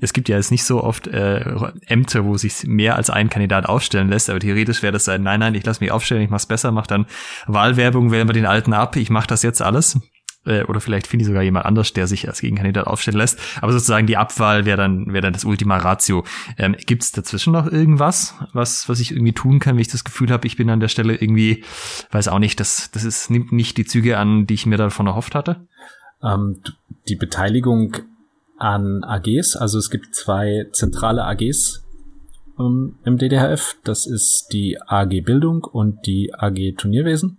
Es gibt ja jetzt nicht so oft äh, Ämter, wo sich mehr als ein Kandidat aufstellen lässt, aber theoretisch wäre das sein, nein, nein, ich lasse mich aufstellen, ich mach's besser, mach dann Wahlwerbung, wählen wir den alten ab, ich mache das jetzt alles. Äh, oder vielleicht finde ich sogar jemand anders, der sich als Gegenkandidat aufstellen lässt. Aber sozusagen die Abwahl wäre dann, wäre dann das Ultima Ratio. Ähm, Gibt es dazwischen noch irgendwas, was, was ich irgendwie tun kann, wenn ich das Gefühl habe, ich bin an der Stelle irgendwie, weiß auch nicht, das, das ist, nimmt nicht die Züge an, die ich mir davon erhofft hatte? Ähm, die Beteiligung an AGs, also es gibt zwei zentrale AGs ähm, im DDHF. Das ist die AG Bildung und die AG Turnierwesen.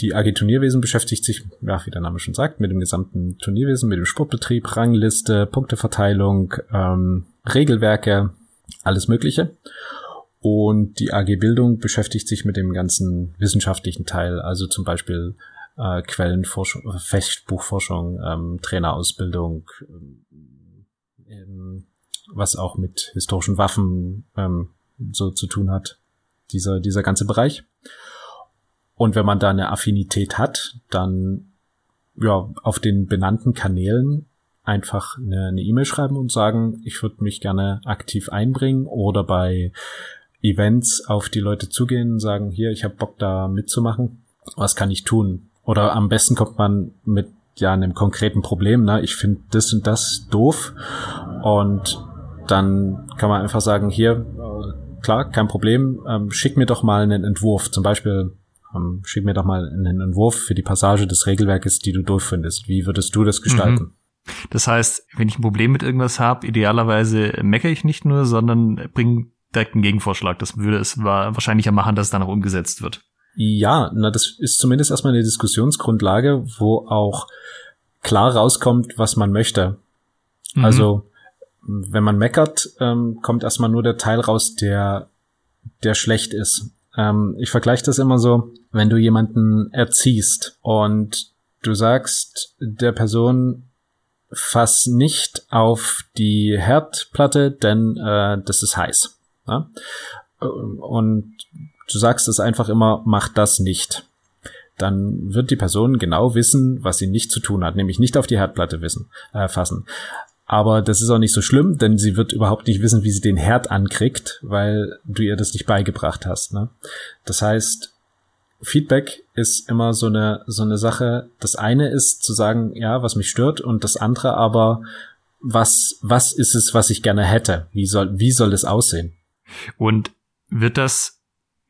Die AG Turnierwesen beschäftigt sich, ja, wie der Name schon sagt, mit dem gesamten Turnierwesen, mit dem Sportbetrieb, Rangliste, Punkteverteilung, ähm, Regelwerke, alles Mögliche. Und die AG Bildung beschäftigt sich mit dem ganzen wissenschaftlichen Teil, also zum Beispiel äh, Quellenforschung, Fechtbuchforschung, ähm, Trainerausbildung, ähm, was auch mit historischen Waffen ähm, so zu tun hat, dieser, dieser ganze Bereich. Und wenn man da eine Affinität hat, dann ja auf den benannten Kanälen einfach eine E-Mail e schreiben und sagen, ich würde mich gerne aktiv einbringen oder bei Events auf die Leute zugehen und sagen, hier, ich habe Bock da mitzumachen. Was kann ich tun? Oder am besten kommt man mit ja einem konkreten Problem, ne? Ich finde das und das doof und dann kann man einfach sagen, hier, äh, klar, kein Problem, ähm, schick mir doch mal einen Entwurf. Zum Beispiel ähm, schick mir doch mal einen Entwurf für die Passage des Regelwerkes, die du durchfindest. Wie würdest du das gestalten? Mhm. Das heißt, wenn ich ein Problem mit irgendwas habe, idealerweise meckere ich nicht nur, sondern bringe direkt einen Gegenvorschlag. Das würde es wahrscheinlicher machen, dass es dann auch umgesetzt wird. Ja, na, das ist zumindest erstmal eine Diskussionsgrundlage, wo auch klar rauskommt, was man möchte. Mhm. Also, wenn man meckert, ähm, kommt erstmal nur der Teil raus, der, der schlecht ist. Ähm, ich vergleiche das immer so, wenn du jemanden erziehst und du sagst der Person, fass nicht auf die Herdplatte, denn äh, das ist heiß. Ja? Und du sagst es einfach immer, mach das nicht. Dann wird die Person genau wissen, was sie nicht zu tun hat, nämlich nicht auf die Herdplatte wissen, äh, fassen. Aber das ist auch nicht so schlimm, denn sie wird überhaupt nicht wissen, wie sie den Herd ankriegt, weil du ihr das nicht beigebracht hast. Ne? Das heißt, Feedback ist immer so eine, so eine Sache. Das eine ist zu sagen, ja, was mich stört und das andere aber, was, was ist es, was ich gerne hätte? Wie soll, wie soll es aussehen? Und wird das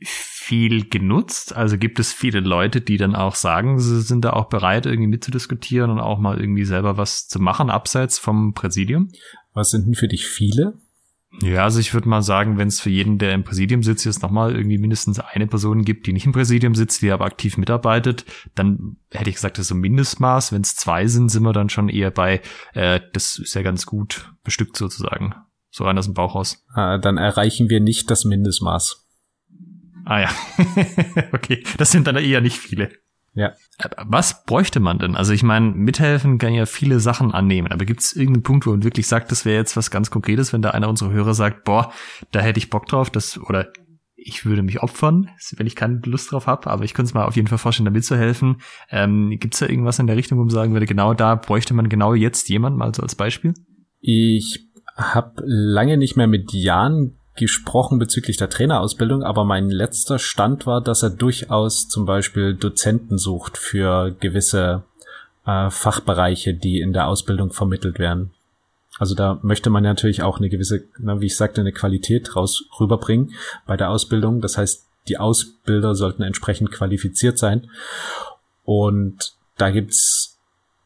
viel genutzt? Also gibt es viele Leute, die dann auch sagen, sie sind da auch bereit, irgendwie mitzudiskutieren und auch mal irgendwie selber was zu machen, abseits vom Präsidium? Was sind denn für dich viele? Ja, also ich würde mal sagen, wenn es für jeden, der im Präsidium sitzt, jetzt nochmal irgendwie mindestens eine Person gibt, die nicht im Präsidium sitzt, die aber aktiv mitarbeitet, dann hätte ich gesagt, das ist so ein Mindestmaß. Wenn es zwei sind, sind wir dann schon eher bei, äh, das ist ja ganz gut bestückt sozusagen. So rein aus dem Bauch raus. Äh, dann erreichen wir nicht das Mindestmaß. Ah ja. [laughs] okay, das sind dann eher nicht viele. Ja. Was bräuchte man denn? Also ich meine, mithelfen kann ja viele Sachen annehmen, aber gibt es irgendeinen Punkt, wo man wirklich sagt, das wäre jetzt was ganz Konkretes, wenn da einer unserer Hörer sagt, boah, da hätte ich Bock drauf, das oder ich würde mich opfern, wenn ich keine Lust drauf habe, aber ich könnte es mal auf jeden Fall vorstellen, da mitzuhelfen. Ähm, gibt es da irgendwas in der Richtung, wo man sagen würde, genau da bräuchte man genau jetzt jemand mal so als Beispiel? Ich habe lange nicht mehr mit Jan gesprochen bezüglich der Trainerausbildung, aber mein letzter Stand war, dass er durchaus zum Beispiel Dozenten sucht für gewisse äh, Fachbereiche, die in der Ausbildung vermittelt werden. Also da möchte man natürlich auch eine gewisse, wie ich sagte, eine Qualität raus rüberbringen bei der Ausbildung. Das heißt, die Ausbilder sollten entsprechend qualifiziert sein. Und da gibt's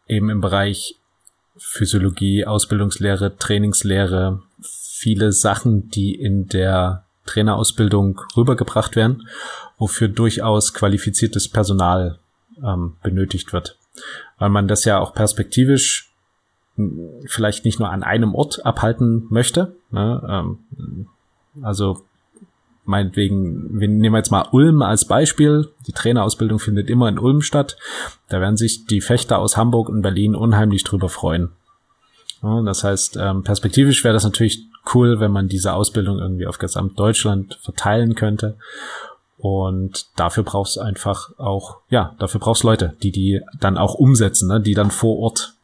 eben im Bereich Physiologie, Ausbildungslehre, Trainingslehre, viele Sachen, die in der Trainerausbildung rübergebracht werden, wofür durchaus qualifiziertes Personal ähm, benötigt wird. Weil man das ja auch perspektivisch hm, vielleicht nicht nur an einem Ort abhalten möchte. Ne? Ähm, also meinetwegen, wir nehmen jetzt mal Ulm als Beispiel. Die Trainerausbildung findet immer in Ulm statt. Da werden sich die Fechter aus Hamburg und Berlin unheimlich drüber freuen. Das heißt, ähm, perspektivisch wäre das natürlich cool, wenn man diese Ausbildung irgendwie auf gesamt Deutschland verteilen könnte. Und dafür brauchst einfach auch, ja, dafür brauchst Leute, die die dann auch umsetzen, ne? die dann vor Ort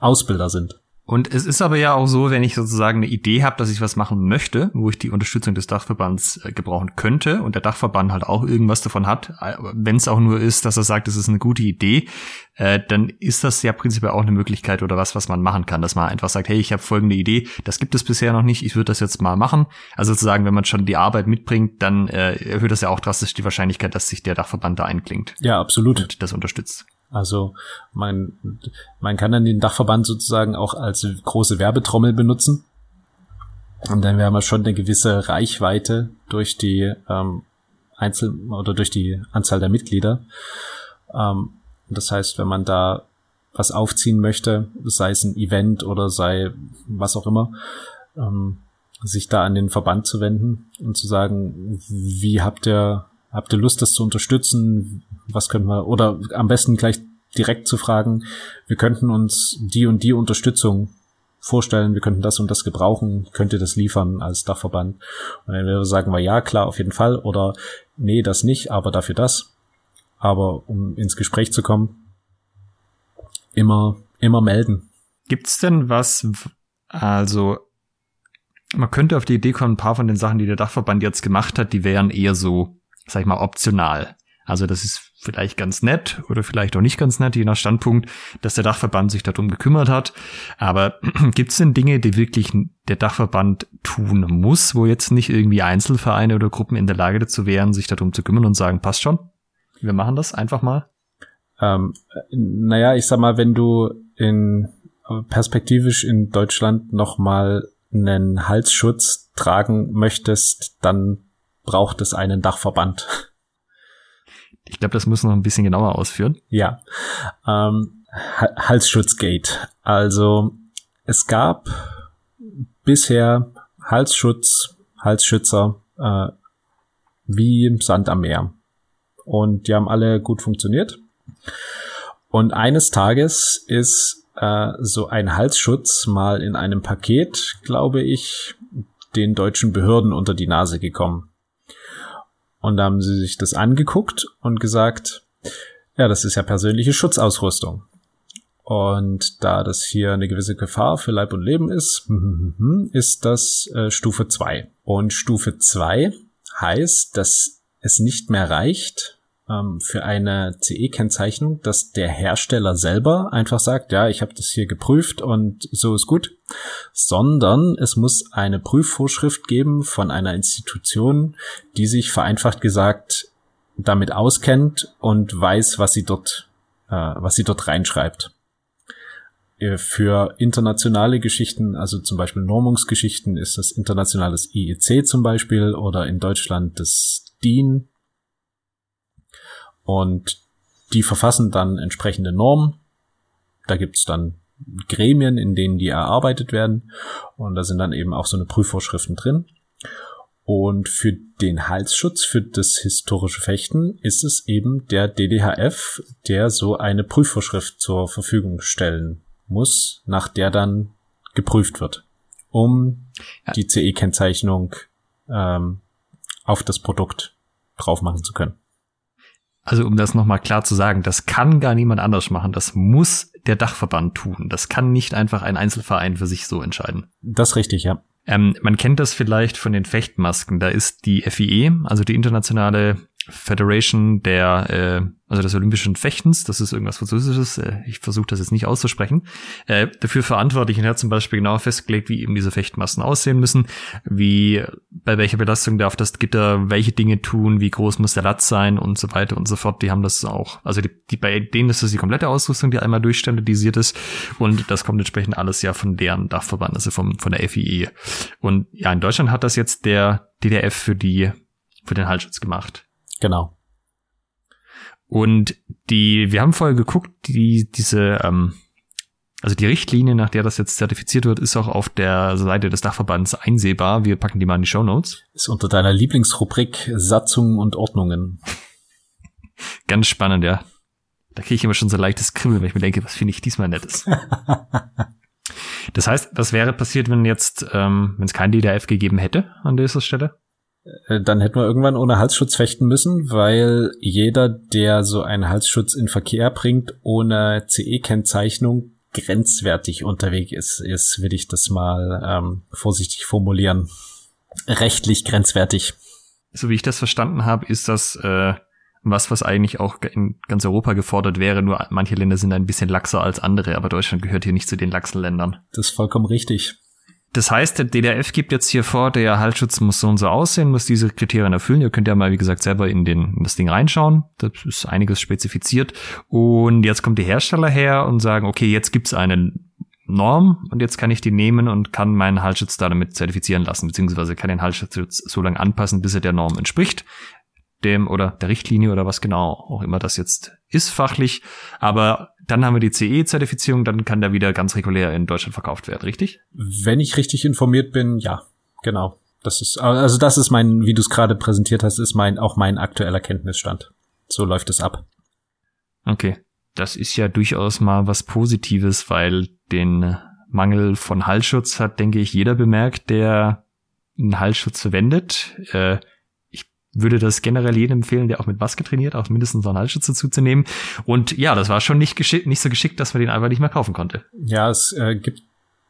Ausbilder sind. Und es ist aber ja auch so, wenn ich sozusagen eine Idee habe, dass ich was machen möchte, wo ich die Unterstützung des Dachverbands äh, gebrauchen könnte und der Dachverband halt auch irgendwas davon hat, äh, wenn es auch nur ist, dass er sagt, es ist eine gute Idee, äh, dann ist das ja prinzipiell auch eine Möglichkeit oder was, was man machen kann, dass man einfach sagt, hey, ich habe folgende Idee, das gibt es bisher noch nicht, ich würde das jetzt mal machen. Also sozusagen, wenn man schon die Arbeit mitbringt, dann äh, erhöht das ja auch drastisch die Wahrscheinlichkeit, dass sich der Dachverband da einklingt. Ja, absolut. Und das unterstützt. Also man, man kann dann den Dachverband sozusagen auch als große Werbetrommel benutzen. Und dann wären wir schon eine gewisse Reichweite durch die ähm, Einzel- oder durch die Anzahl der Mitglieder. Ähm, das heißt, wenn man da was aufziehen möchte, sei es ein Event oder sei was auch immer, ähm, sich da an den Verband zu wenden und zu sagen, wie habt ihr habt ihr Lust, das zu unterstützen? Was können wir, oder am besten gleich direkt zu fragen, wir könnten uns die und die Unterstützung vorstellen, wir könnten das und das gebrauchen, könnt ihr das liefern als Dachverband? Und dann sagen wir ja, klar, auf jeden Fall, oder nee, das nicht, aber dafür das. Aber um ins Gespräch zu kommen, immer, immer melden. Gibt's denn was, also man könnte auf die Idee kommen, ein paar von den Sachen, die der Dachverband jetzt gemacht hat, die wären eher so sag ich mal, optional. Also das ist vielleicht ganz nett oder vielleicht auch nicht ganz nett, je nach Standpunkt, dass der Dachverband sich darum gekümmert hat. Aber [clears throat] gibt es denn Dinge, die wirklich der Dachverband tun muss, wo jetzt nicht irgendwie Einzelvereine oder Gruppen in der Lage dazu wären, sich darum zu kümmern und sagen, passt schon, wir machen das einfach mal? Ähm, naja, ich sag mal, wenn du in perspektivisch in Deutschland noch mal einen Halsschutz tragen möchtest, dann braucht es einen Dachverband. Ich glaube, das müssen wir noch ein bisschen genauer ausführen. Ja. Ähm, Halsschutzgate. Also es gab bisher Halsschutz, Halsschützer äh, wie Sand am Meer. Und die haben alle gut funktioniert. Und eines Tages ist äh, so ein Halsschutz mal in einem Paket, glaube ich, den deutschen Behörden unter die Nase gekommen. Und da haben sie sich das angeguckt und gesagt, ja, das ist ja persönliche Schutzausrüstung. Und da das hier eine gewisse Gefahr für Leib und Leben ist, [laughs] ist das äh, Stufe 2. Und Stufe 2 heißt, dass es nicht mehr reicht, ähm, für eine CE-Kennzeichnung, dass der Hersteller selber einfach sagt, ja, ich habe das hier geprüft und so ist gut, sondern es muss eine Prüfvorschrift geben von einer Institution, die sich vereinfacht gesagt damit auskennt und weiß, was sie dort, äh, was sie dort reinschreibt. Äh, für internationale Geschichten, also zum Beispiel Normungsgeschichten, ist das internationales IEC zum Beispiel oder in Deutschland das DIN. Und die verfassen dann entsprechende Normen. Da gibt's dann Gremien, in denen die erarbeitet werden. Und da sind dann eben auch so eine Prüfvorschriften drin. Und für den Halsschutz, für das historische Fechten, ist es eben der DDHF, der so eine Prüfvorschrift zur Verfügung stellen muss, nach der dann geprüft wird, um ja. die CE-Kennzeichnung ähm, auf das Produkt drauf machen zu können. Also um das nochmal klar zu sagen, das kann gar niemand anders machen. Das muss der Dachverband tun. Das kann nicht einfach ein Einzelverein für sich so entscheiden. Das ist richtig, ja. Ähm, man kennt das vielleicht von den Fechtmasken. Da ist die FIE, also die internationale Federation der, äh, also des Olympischen Fechtens, das ist irgendwas Französisches, äh, ich versuche das jetzt nicht auszusprechen, äh, dafür verantwortlich und hat zum Beispiel genau festgelegt, wie eben diese Fechtmassen aussehen müssen, wie, bei welcher Belastung darf das Gitter welche Dinge tun, wie groß muss der Latz sein und so weiter und so fort. Die haben das auch, also die, die, bei denen ist das die komplette Ausrüstung, die einmal durchstandardisiert ist und das kommt entsprechend alles ja von deren Dachverband, also vom, von der FIE. Und ja, in Deutschland hat das jetzt der DDF für die, für den Halsschutz gemacht. Genau. Und die, wir haben vorher geguckt, die, diese, ähm, also die Richtlinie, nach der das jetzt zertifiziert wird, ist auch auf der Seite des Dachverbands einsehbar. Wir packen die mal in die Show Notes. Ist unter deiner Lieblingsrubrik Satzungen und Ordnungen. Ganz spannend, ja. Da kriege ich immer schon so leichtes Kribbeln, wenn ich mir denke, was finde ich diesmal nettes. [laughs] das heißt, was wäre passiert, wenn jetzt, ähm, wenn es kein DDF gegeben hätte an dieser Stelle? Äh, dann hätten wir irgendwann ohne Halsschutz fechten müssen, weil jeder, der so einen Halsschutz in Verkehr bringt, ohne CE-Kennzeichnung grenzwertig unterwegs ist, ist, will ich das mal ähm, vorsichtig formulieren. Rechtlich grenzwertig. So wie ich das verstanden habe, ist das äh, was, was eigentlich auch in ganz Europa gefordert wäre, nur manche Länder sind ein bisschen laxer als andere, aber Deutschland gehört hier nicht zu den laxen Ländern. Das ist vollkommen richtig. Das heißt, der DDF gibt jetzt hier vor, der Halsschutz muss so und so aussehen, muss diese Kriterien erfüllen. Ihr könnt ja mal, wie gesagt, selber in, den, in das Ding reinschauen. Das ist einiges spezifiziert. Und jetzt kommt der Hersteller her und sagen, okay, jetzt gibt's eine Norm und jetzt kann ich die nehmen und kann meinen Halsschutz da damit zertifizieren lassen, beziehungsweise kann den Halsschutz so lange anpassen, bis er der Norm entspricht dem oder der Richtlinie oder was genau auch immer das jetzt ist fachlich. Aber dann haben wir die CE-Zertifizierung, dann kann der wieder ganz regulär in Deutschland verkauft werden, richtig? Wenn ich richtig informiert bin, ja, genau. Das ist, also das ist mein, wie du es gerade präsentiert hast, ist mein, auch mein aktueller Kenntnisstand. So läuft es ab. Okay. Das ist ja durchaus mal was Positives, weil den Mangel von Halsschutz hat, denke ich, jeder bemerkt, der einen Halsschutz verwendet. Äh, würde das generell jedem empfehlen, der auch mit Maske trainiert, auch mindestens einen Halsschutz zuzunehmen. Und ja, das war schon nicht, nicht so geschickt, dass man den einfach nicht mehr kaufen konnte. Ja, es äh, gibt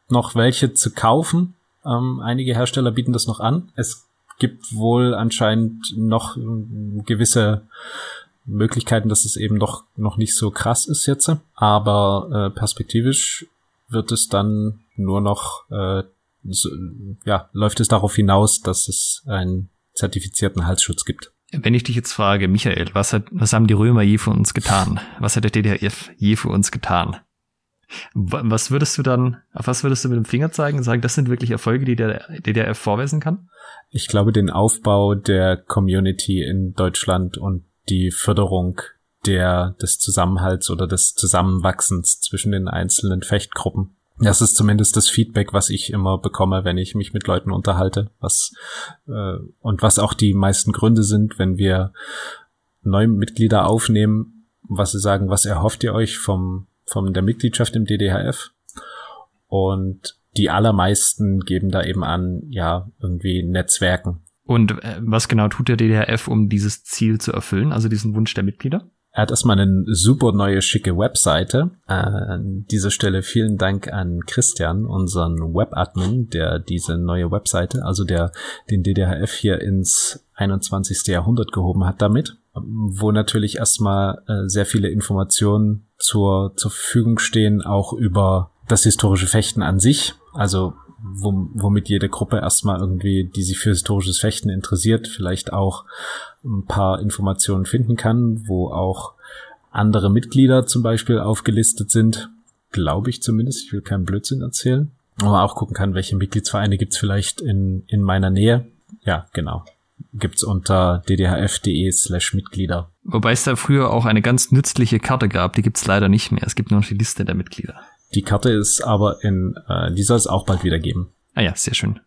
noch welche zu kaufen. Ähm, einige Hersteller bieten das noch an. Es gibt wohl anscheinend noch äh, gewisse Möglichkeiten, dass es eben doch noch nicht so krass ist jetzt. Aber äh, perspektivisch wird es dann nur noch, äh, so, ja, läuft es darauf hinaus, dass es ein zertifizierten Halsschutz gibt. Wenn ich dich jetzt frage, Michael, was, hat, was haben die Römer je für uns getan? Was hat der DDRF je für uns getan? Was würdest du dann, auf was würdest du mit dem Finger zeigen und sagen, das sind wirklich Erfolge, die der DDRF vorweisen kann? Ich glaube, den Aufbau der Community in Deutschland und die Förderung der, des Zusammenhalts oder des Zusammenwachsens zwischen den einzelnen Fechtgruppen. Das ist zumindest das Feedback, was ich immer bekomme, wenn ich mich mit Leuten unterhalte, was äh, und was auch die meisten Gründe sind, wenn wir neue Mitglieder aufnehmen, was sie sagen, was erhofft ihr euch vom von der Mitgliedschaft im DDHF? Und die allermeisten geben da eben an, ja, irgendwie Netzwerken. Und äh, was genau tut der DDHF, um dieses Ziel zu erfüllen, also diesen Wunsch der Mitglieder? Er hat erstmal eine super neue, schicke Webseite. An dieser Stelle vielen Dank an Christian, unseren Webadmin, der diese neue Webseite, also der den DDHF hier ins 21. Jahrhundert gehoben hat damit. wo natürlich erstmal äh, sehr viele Informationen zur, zur Verfügung stehen, auch über das historische Fechten an sich. Also womit jede Gruppe erstmal irgendwie, die sich für historisches Fechten interessiert, vielleicht auch ein paar Informationen finden kann, wo auch andere Mitglieder zum Beispiel aufgelistet sind, glaube ich zumindest. Ich will keinen Blödsinn erzählen. Aber auch gucken kann, welche Mitgliedsvereine gibt's vielleicht in, in meiner Nähe. Ja, genau. Gibt's unter ddhf.de slash Mitglieder. Wobei es da früher auch eine ganz nützliche Karte gab, die gibt's leider nicht mehr. Es gibt nur noch die Liste der Mitglieder. Die Karte ist aber in, äh, die soll es auch bald wieder geben. Ah ja, sehr schön.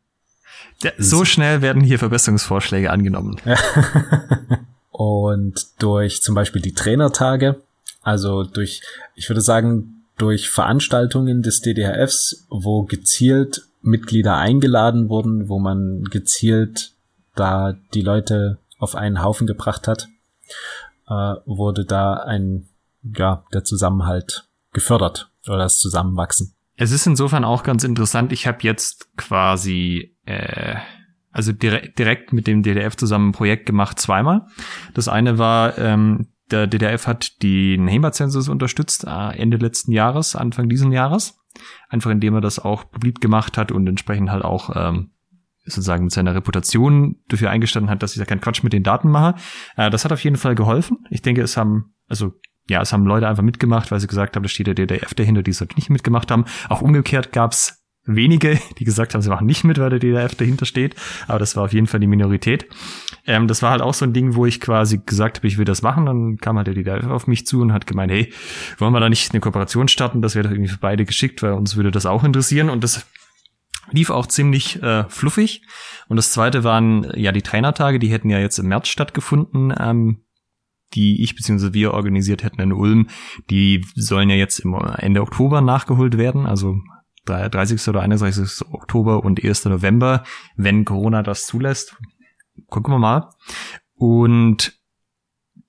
So schnell werden hier Verbesserungsvorschläge angenommen. [laughs] Und durch zum Beispiel die Trainertage, also durch, ich würde sagen, durch Veranstaltungen des DDHFs, wo gezielt Mitglieder eingeladen wurden, wo man gezielt da die Leute auf einen Haufen gebracht hat, äh, wurde da ein, ja, der Zusammenhalt gefördert oder das Zusammenwachsen. Es ist insofern auch ganz interessant. Ich habe jetzt quasi äh, also direkt, direkt mit dem DDF zusammen ein Projekt gemacht, zweimal. Das eine war, ähm, der DDF hat den HEMA-Zensus unterstützt, äh, Ende letzten Jahres, Anfang diesen Jahres. Einfach indem er das auch publik gemacht hat und entsprechend halt auch ähm, sozusagen mit seiner Reputation dafür eingestanden hat, dass ich da keinen Quatsch mit den Daten mache. Äh, das hat auf jeden Fall geholfen. Ich denke, es haben, also ja, es haben Leute einfach mitgemacht, weil sie gesagt haben, da steht der DDF dahinter, die es nicht mitgemacht haben. Auch umgekehrt gab's wenige, die gesagt haben, sie machen nicht mit, weil der DDF dahinter steht. Aber das war auf jeden Fall die Minorität. Ähm, das war halt auch so ein Ding, wo ich quasi gesagt habe, ich will das machen. Dann kam halt der DDF auf mich zu und hat gemeint, hey, wollen wir da nicht eine Kooperation starten? Das wäre doch irgendwie für beide geschickt, weil uns würde das auch interessieren. Und das lief auch ziemlich äh, fluffig. Und das zweite waren ja die Trainertage, die hätten ja jetzt im März stattgefunden. Ähm, die ich bzw. wir organisiert hätten in Ulm, die sollen ja jetzt im Ende Oktober nachgeholt werden. Also 30. oder 31. Oktober und 1. November, wenn Corona das zulässt. Gucken wir mal. Und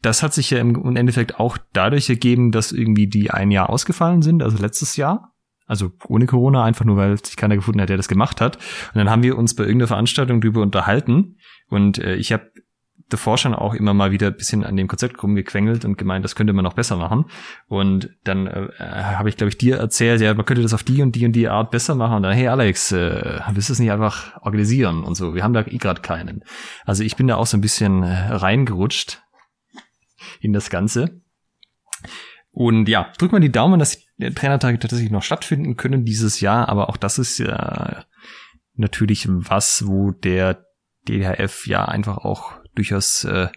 das hat sich ja im Endeffekt auch dadurch ergeben, dass irgendwie die ein Jahr ausgefallen sind, also letztes Jahr. Also ohne Corona, einfach nur, weil sich keiner gefunden hat, der das gemacht hat. Und dann haben wir uns bei irgendeiner Veranstaltung drüber unterhalten. Und äh, ich habe davor schon auch immer mal wieder ein bisschen an dem Konzept rumgequengelt und gemeint, das könnte man noch besser machen. Und dann äh, habe ich, glaube ich, dir erzählt, ja, man könnte das auf die und die und die Art besser machen. Und dann, hey Alex, äh, willst du es nicht einfach organisieren und so? Wir haben da eh gerade keinen. Also ich bin da auch so ein bisschen äh, reingerutscht in das Ganze. Und ja, drück mal die Daumen, dass die Trainertage tatsächlich noch stattfinden können dieses Jahr. Aber auch das ist ja natürlich was, wo der DHF ja einfach auch durchaus, äh,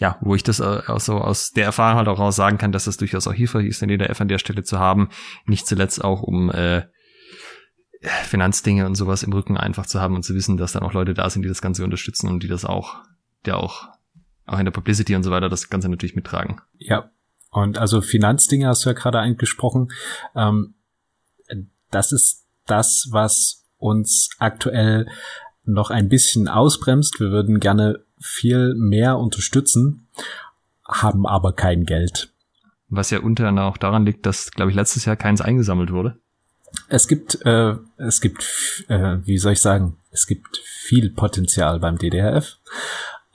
ja, wo ich das äh, auch so aus der Erfahrung halt auch sagen kann, dass das durchaus auch hilfreich ist, den DDF an der Stelle zu haben. Nicht zuletzt auch, um äh, Finanzdinge und sowas im Rücken einfach zu haben und zu wissen, dass dann auch Leute da sind, die das Ganze unterstützen und die das auch, der auch, auch in der Publicity und so weiter das Ganze natürlich mittragen. Ja. Und also Finanzdinge hast du ja gerade angesprochen. Ähm, das ist das, was uns aktuell noch ein bisschen ausbremst. Wir würden gerne viel mehr unterstützen, haben aber kein Geld. Was ja unter anderem auch daran liegt, dass, glaube ich, letztes Jahr keins eingesammelt wurde. Es gibt, äh, es gibt, äh, wie soll ich sagen, es gibt viel Potenzial beim DDRF.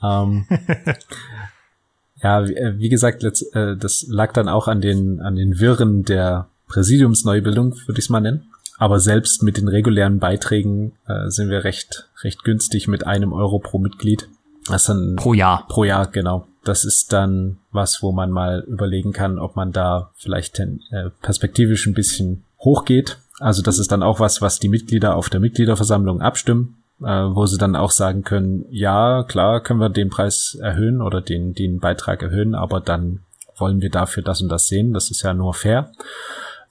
Ähm, [laughs] ja, wie, äh, wie gesagt, letzt, äh, das lag dann auch an den, an den Wirren der Präsidiumsneubildung, würde ich es mal nennen. Aber selbst mit den regulären Beiträgen äh, sind wir recht, recht günstig mit einem Euro pro Mitglied. Das dann pro Jahr. Pro Jahr, genau. Das ist dann was, wo man mal überlegen kann, ob man da vielleicht äh, perspektivisch ein bisschen hochgeht. Also das ist dann auch was, was die Mitglieder auf der Mitgliederversammlung abstimmen, äh, wo sie dann auch sagen können, ja, klar, können wir den Preis erhöhen oder den, den Beitrag erhöhen, aber dann wollen wir dafür das und das sehen. Das ist ja nur fair.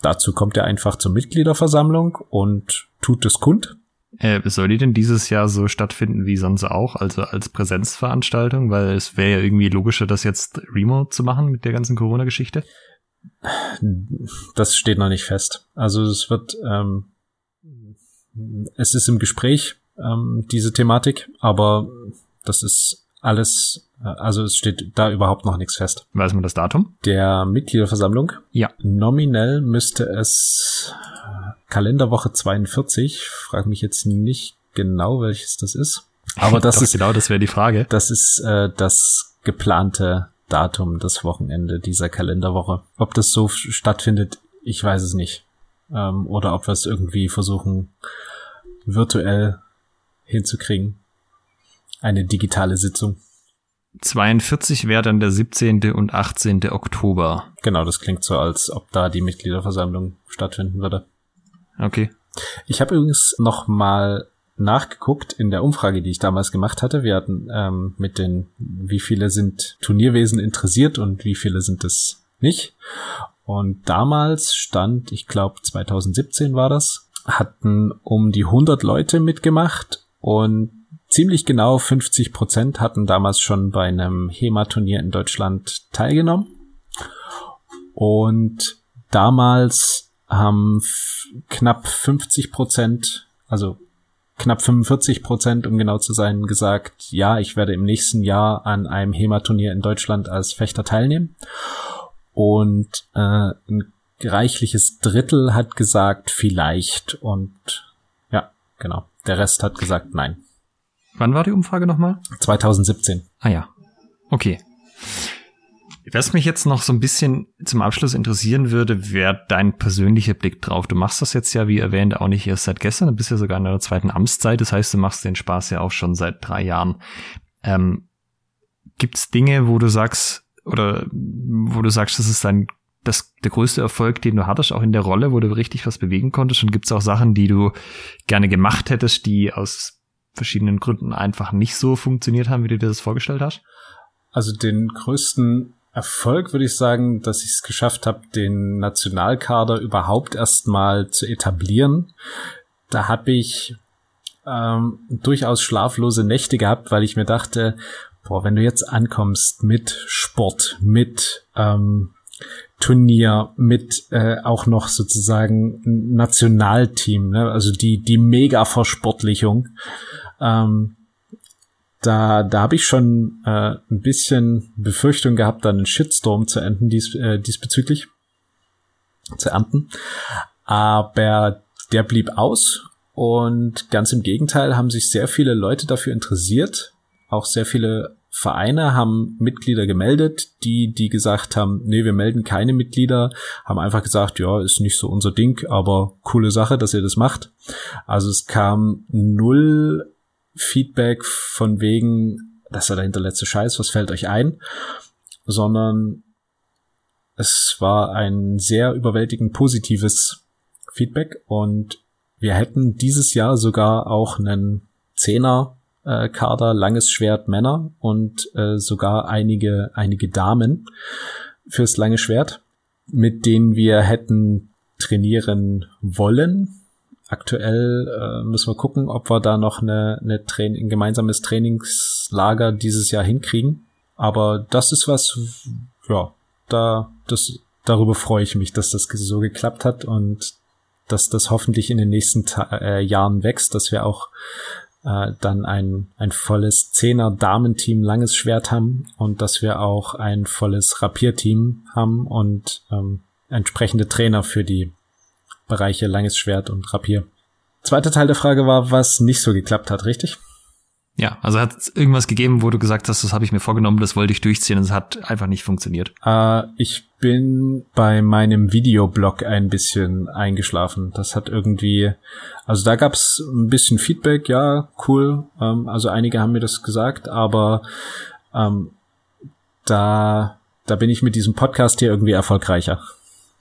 Dazu kommt er einfach zur Mitgliederversammlung und tut es kund. Äh, soll die denn dieses Jahr so stattfinden wie sonst auch, also als Präsenzveranstaltung? Weil es wäre ja irgendwie logischer, das jetzt remote zu machen mit der ganzen Corona-Geschichte. Das steht noch nicht fest. Also es wird, ähm, es ist im Gespräch, ähm, diese Thematik, aber das ist alles also es steht da überhaupt noch nichts fest. Weiß man das Datum? Der Mitgliederversammlung? Ja. Nominell müsste es Kalenderwoche 42. Frag mich jetzt nicht genau, welches das ist. Aber [laughs] das ist genau, das wäre die Frage. Das ist äh, das geplante Datum, das Wochenende dieser Kalenderwoche. Ob das so stattfindet, ich weiß es nicht. Ähm, oder ob wir es irgendwie versuchen, virtuell hinzukriegen. Eine digitale Sitzung. 42 wäre dann der 17. und 18. Oktober. Genau, das klingt so, als ob da die Mitgliederversammlung stattfinden würde. Okay. Ich habe übrigens noch mal nachgeguckt in der Umfrage, die ich damals gemacht hatte. Wir hatten ähm, mit den, wie viele sind Turnierwesen interessiert und wie viele sind es nicht. Und damals stand, ich glaube 2017 war das, hatten um die 100 Leute mitgemacht und ziemlich genau 50 Prozent hatten damals schon bei einem HEMA-Turnier in Deutschland teilgenommen. Und damals haben knapp 50 Prozent, also knapp 45 Prozent, um genau zu sein, gesagt, ja, ich werde im nächsten Jahr an einem HEMA-Turnier in Deutschland als Fechter teilnehmen. Und äh, ein reichliches Drittel hat gesagt, vielleicht. Und ja, genau. Der Rest hat gesagt, nein. Wann war die Umfrage nochmal? 2017. Ah ja. Okay. Was mich jetzt noch so ein bisschen zum Abschluss interessieren würde, wäre dein persönlicher Blick drauf. Du machst das jetzt ja, wie erwähnt, auch nicht erst seit gestern, du bist ja sogar in deiner zweiten Amtszeit. Das heißt, du machst den Spaß ja auch schon seit drei Jahren. Ähm, Gibt es Dinge, wo du sagst, oder wo du sagst, das ist dein das der größte Erfolg, den du hattest, auch in der Rolle, wo du richtig was bewegen konntest? Und gibt es auch Sachen, die du gerne gemacht hättest, die aus verschiedenen Gründen einfach nicht so funktioniert haben, wie du dir das vorgestellt hast? Also den größten Erfolg würde ich sagen, dass ich es geschafft habe, den Nationalkader überhaupt erstmal zu etablieren. Da habe ich ähm, durchaus schlaflose Nächte gehabt, weil ich mir dachte, boah, wenn du jetzt ankommst mit Sport, mit ähm, Turnier, mit äh, auch noch sozusagen Nationalteam, ne? also die die Mega-Versportlichung, ähm, da, da habe ich schon äh, ein bisschen Befürchtung gehabt, dann einen Shitstorm zu enden dies, äh, diesbezüglich, zu ernten. Aber der blieb aus und ganz im Gegenteil haben sich sehr viele Leute dafür interessiert. Auch sehr viele Vereine haben Mitglieder gemeldet, die, die gesagt haben, nee, wir melden keine Mitglieder, haben einfach gesagt, ja, ist nicht so unser Ding, aber coole Sache, dass ihr das macht. Also es kam null Feedback von wegen, das ja der hinterletzte Scheiß, was fällt euch ein, sondern es war ein sehr überwältigend positives Feedback und wir hätten dieses Jahr sogar auch einen Zehner äh, Kader langes Schwert Männer und äh, sogar einige einige Damen fürs lange Schwert, mit denen wir hätten trainieren wollen Aktuell äh, müssen wir gucken, ob wir da noch eine, eine Train ein gemeinsames Trainingslager dieses Jahr hinkriegen. Aber das ist was, ja, da, das, darüber freue ich mich, dass das so geklappt hat und dass das hoffentlich in den nächsten Ta äh, Jahren wächst, dass wir auch äh, dann ein, ein volles Zehner Damenteam langes Schwert haben und dass wir auch ein volles Rapierteam haben und ähm, entsprechende Trainer für die Bereiche langes Schwert und Rapier. Zweiter Teil der Frage war, was nicht so geklappt hat, richtig? Ja, also hat es irgendwas gegeben, wo du gesagt hast, das habe ich mir vorgenommen, das wollte ich durchziehen und es hat einfach nicht funktioniert. Äh, ich bin bei meinem Videoblog ein bisschen eingeschlafen. Das hat irgendwie, also da gab's ein bisschen Feedback, ja, cool. Ähm, also einige haben mir das gesagt, aber ähm, da, da bin ich mit diesem Podcast hier irgendwie erfolgreicher.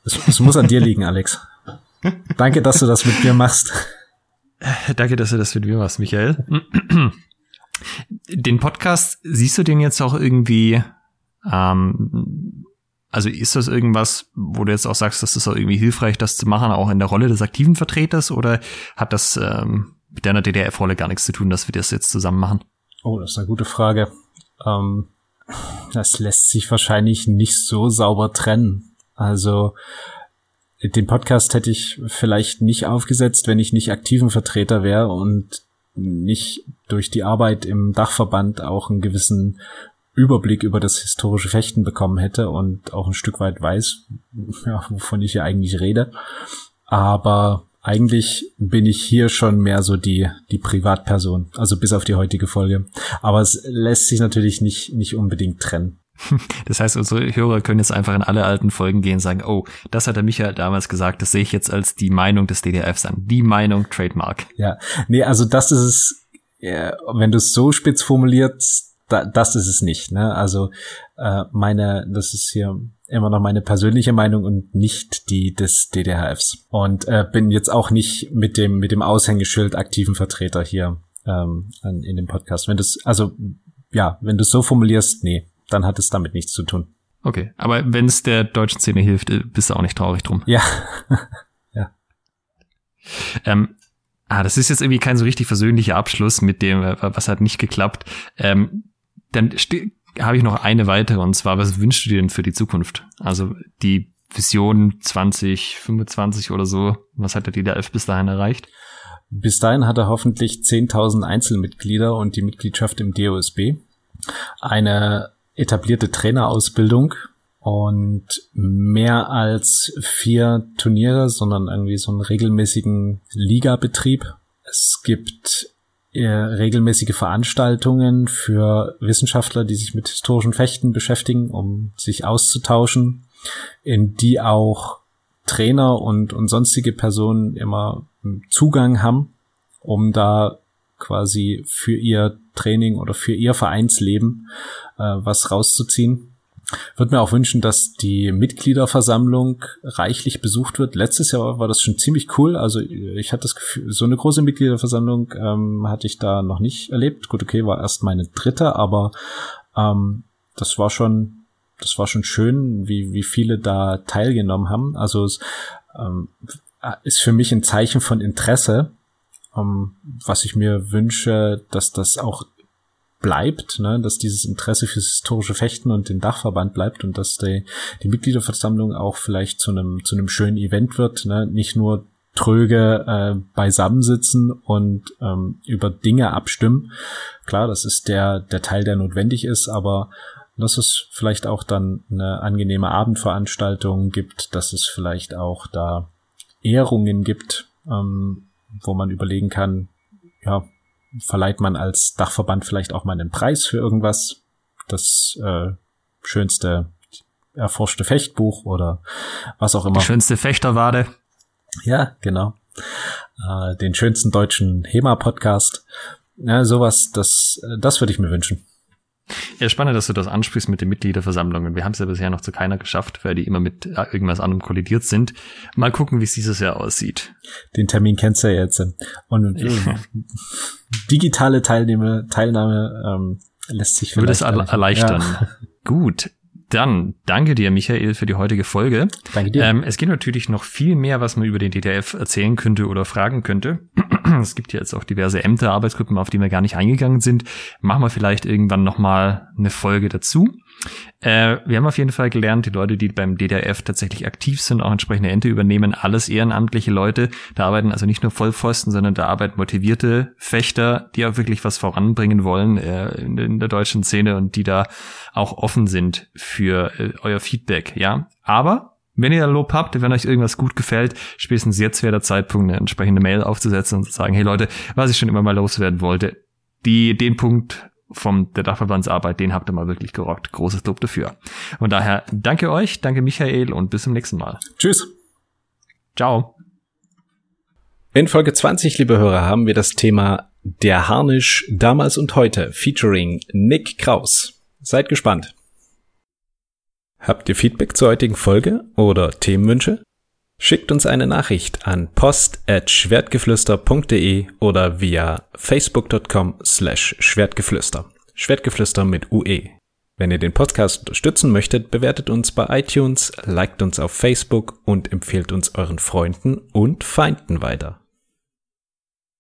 Es muss an dir [laughs] liegen, Alex. Danke, dass du das mit mir machst. Danke, dass du das mit mir machst, Michael. Den Podcast, siehst du den jetzt auch irgendwie, ähm, also ist das irgendwas, wo du jetzt auch sagst, das auch irgendwie hilfreich, das zu machen, auch in der Rolle des aktiven Vertreters, oder hat das ähm, mit deiner DDR-Rolle gar nichts zu tun, dass wir das jetzt zusammen machen? Oh, das ist eine gute Frage. Ähm, das lässt sich wahrscheinlich nicht so sauber trennen. Also den Podcast hätte ich vielleicht nicht aufgesetzt, wenn ich nicht aktiven Vertreter wäre und nicht durch die Arbeit im Dachverband auch einen gewissen Überblick über das historische Fechten bekommen hätte und auch ein Stück weit weiß, [laughs] ja, wovon ich hier eigentlich rede. Aber eigentlich bin ich hier schon mehr so die, die Privatperson, also bis auf die heutige Folge. Aber es lässt sich natürlich nicht, nicht unbedingt trennen. [laughs] Das heißt, unsere Hörer können jetzt einfach in alle alten Folgen gehen und sagen, oh, das hat der Michael damals gesagt, das sehe ich jetzt als die Meinung des DDFs an. Die Meinung Trademark. Ja, nee, also das ist es, ja, wenn du es so spitz formulierst, da, das ist es nicht. Ne? Also äh, meine, das ist hier immer noch meine persönliche Meinung und nicht die des DDHFs. Und äh, bin jetzt auch nicht mit dem mit dem Aushängeschild aktiven Vertreter hier ähm, in dem Podcast. Wenn du also ja, wenn du so formulierst, nee, dann hat es damit nichts zu tun. Okay, aber wenn es der deutschen Szene hilft, äh, bist du auch nicht traurig drum. Ja. [laughs] ja. Ähm, ah, das ist jetzt irgendwie kein so richtig versöhnlicher Abschluss mit dem, äh, was hat nicht geklappt. Ähm, dann habe ich noch eine weitere und zwar, was wünschst du dir denn für die Zukunft? Also die Vision 2025 oder so, was hat der DDF bis dahin erreicht? Bis dahin hat er hoffentlich 10.000 Einzelmitglieder und die Mitgliedschaft im DOSB. Eine etablierte Trainerausbildung und mehr als vier Turniere, sondern irgendwie so einen regelmäßigen Ligabetrieb. Es gibt äh, regelmäßige Veranstaltungen für Wissenschaftler, die sich mit historischen Fechten beschäftigen, um sich auszutauschen, in die auch Trainer und, und sonstige Personen immer Zugang haben, um da quasi für ihr Training oder für ihr Vereinsleben äh, was rauszuziehen. Würde mir auch wünschen, dass die Mitgliederversammlung reichlich besucht wird. Letztes Jahr war das schon ziemlich cool. Also ich hatte das Gefühl, so eine große Mitgliederversammlung ähm, hatte ich da noch nicht erlebt. Gut, okay, war erst meine dritte, aber ähm, das war schon, das war schon schön, wie, wie viele da teilgenommen haben. Also es ähm, ist für mich ein Zeichen von Interesse, ähm, was ich mir wünsche, dass das auch bleibt, ne, dass dieses Interesse fürs historische Fechten und den Dachverband bleibt und dass die, die Mitgliederversammlung auch vielleicht zu einem zu einem schönen Event wird, ne, nicht nur tröge äh, beisammensitzen und ähm, über Dinge abstimmen. Klar, das ist der der Teil, der notwendig ist, aber dass es vielleicht auch dann eine angenehme Abendveranstaltung gibt, dass es vielleicht auch da Ehrungen gibt, ähm, wo man überlegen kann, ja, verleiht man als Dachverband vielleicht auch mal einen Preis für irgendwas. Das äh, schönste erforschte Fechtbuch oder was auch immer. Die schönste Fechterwade. Ja, genau. Äh, den schönsten deutschen HEMA-Podcast. Ja, sowas, das, das würde ich mir wünschen. Ja, spannend, dass du das ansprichst mit den Mitgliederversammlungen. Wir haben es ja bisher noch zu keiner geschafft, weil die immer mit äh, irgendwas anderem kollidiert sind. Mal gucken, wie es dieses Jahr aussieht. Den Termin kennst du ja jetzt. Und ja. digitale Teilnahme, Teilnahme ähm, lässt sich vielleicht Würde es erleichtern. Ja. Gut, dann danke dir, Michael, für die heutige Folge. Danke dir. Ähm, es gibt natürlich noch viel mehr, was man über den DTF erzählen könnte oder fragen könnte. [clears throat] es gibt ja jetzt auch diverse Ämter, Arbeitsgruppen, auf die wir gar nicht eingegangen sind. Machen wir vielleicht irgendwann noch mal eine Folge dazu. Äh, wir haben auf jeden Fall gelernt, die Leute, die beim DDRF tatsächlich aktiv sind, auch entsprechende Ente übernehmen, alles ehrenamtliche Leute. Da arbeiten also nicht nur Vollpfosten, sondern da arbeiten motivierte Fechter, die auch wirklich was voranbringen wollen äh, in, in, der deutschen Szene und die da auch offen sind für äh, euer Feedback, ja. Aber wenn ihr Lob habt, wenn euch irgendwas gut gefällt, spätestens jetzt wäre der Zeitpunkt, eine entsprechende Mail aufzusetzen und zu sagen, hey Leute, was ich schon immer mal loswerden wollte, die, den Punkt vom der Dachverbandsarbeit, den habt ihr mal wirklich gerockt. Großes Lob dafür. Und daher danke euch, danke Michael und bis zum nächsten Mal. Tschüss. Ciao. In Folge 20, liebe Hörer, haben wir das Thema Der Harnisch damals und heute featuring Nick Kraus. Seid gespannt. Habt ihr Feedback zur heutigen Folge oder Themenwünsche? Schickt uns eine Nachricht an post@schwertgeflüster.de oder via facebook.com slash schwertgeflüster. Schwertgeflüster mit UE. Wenn ihr den Podcast unterstützen möchtet, bewertet uns bei iTunes, liked uns auf Facebook und empfehlt uns euren Freunden und Feinden weiter.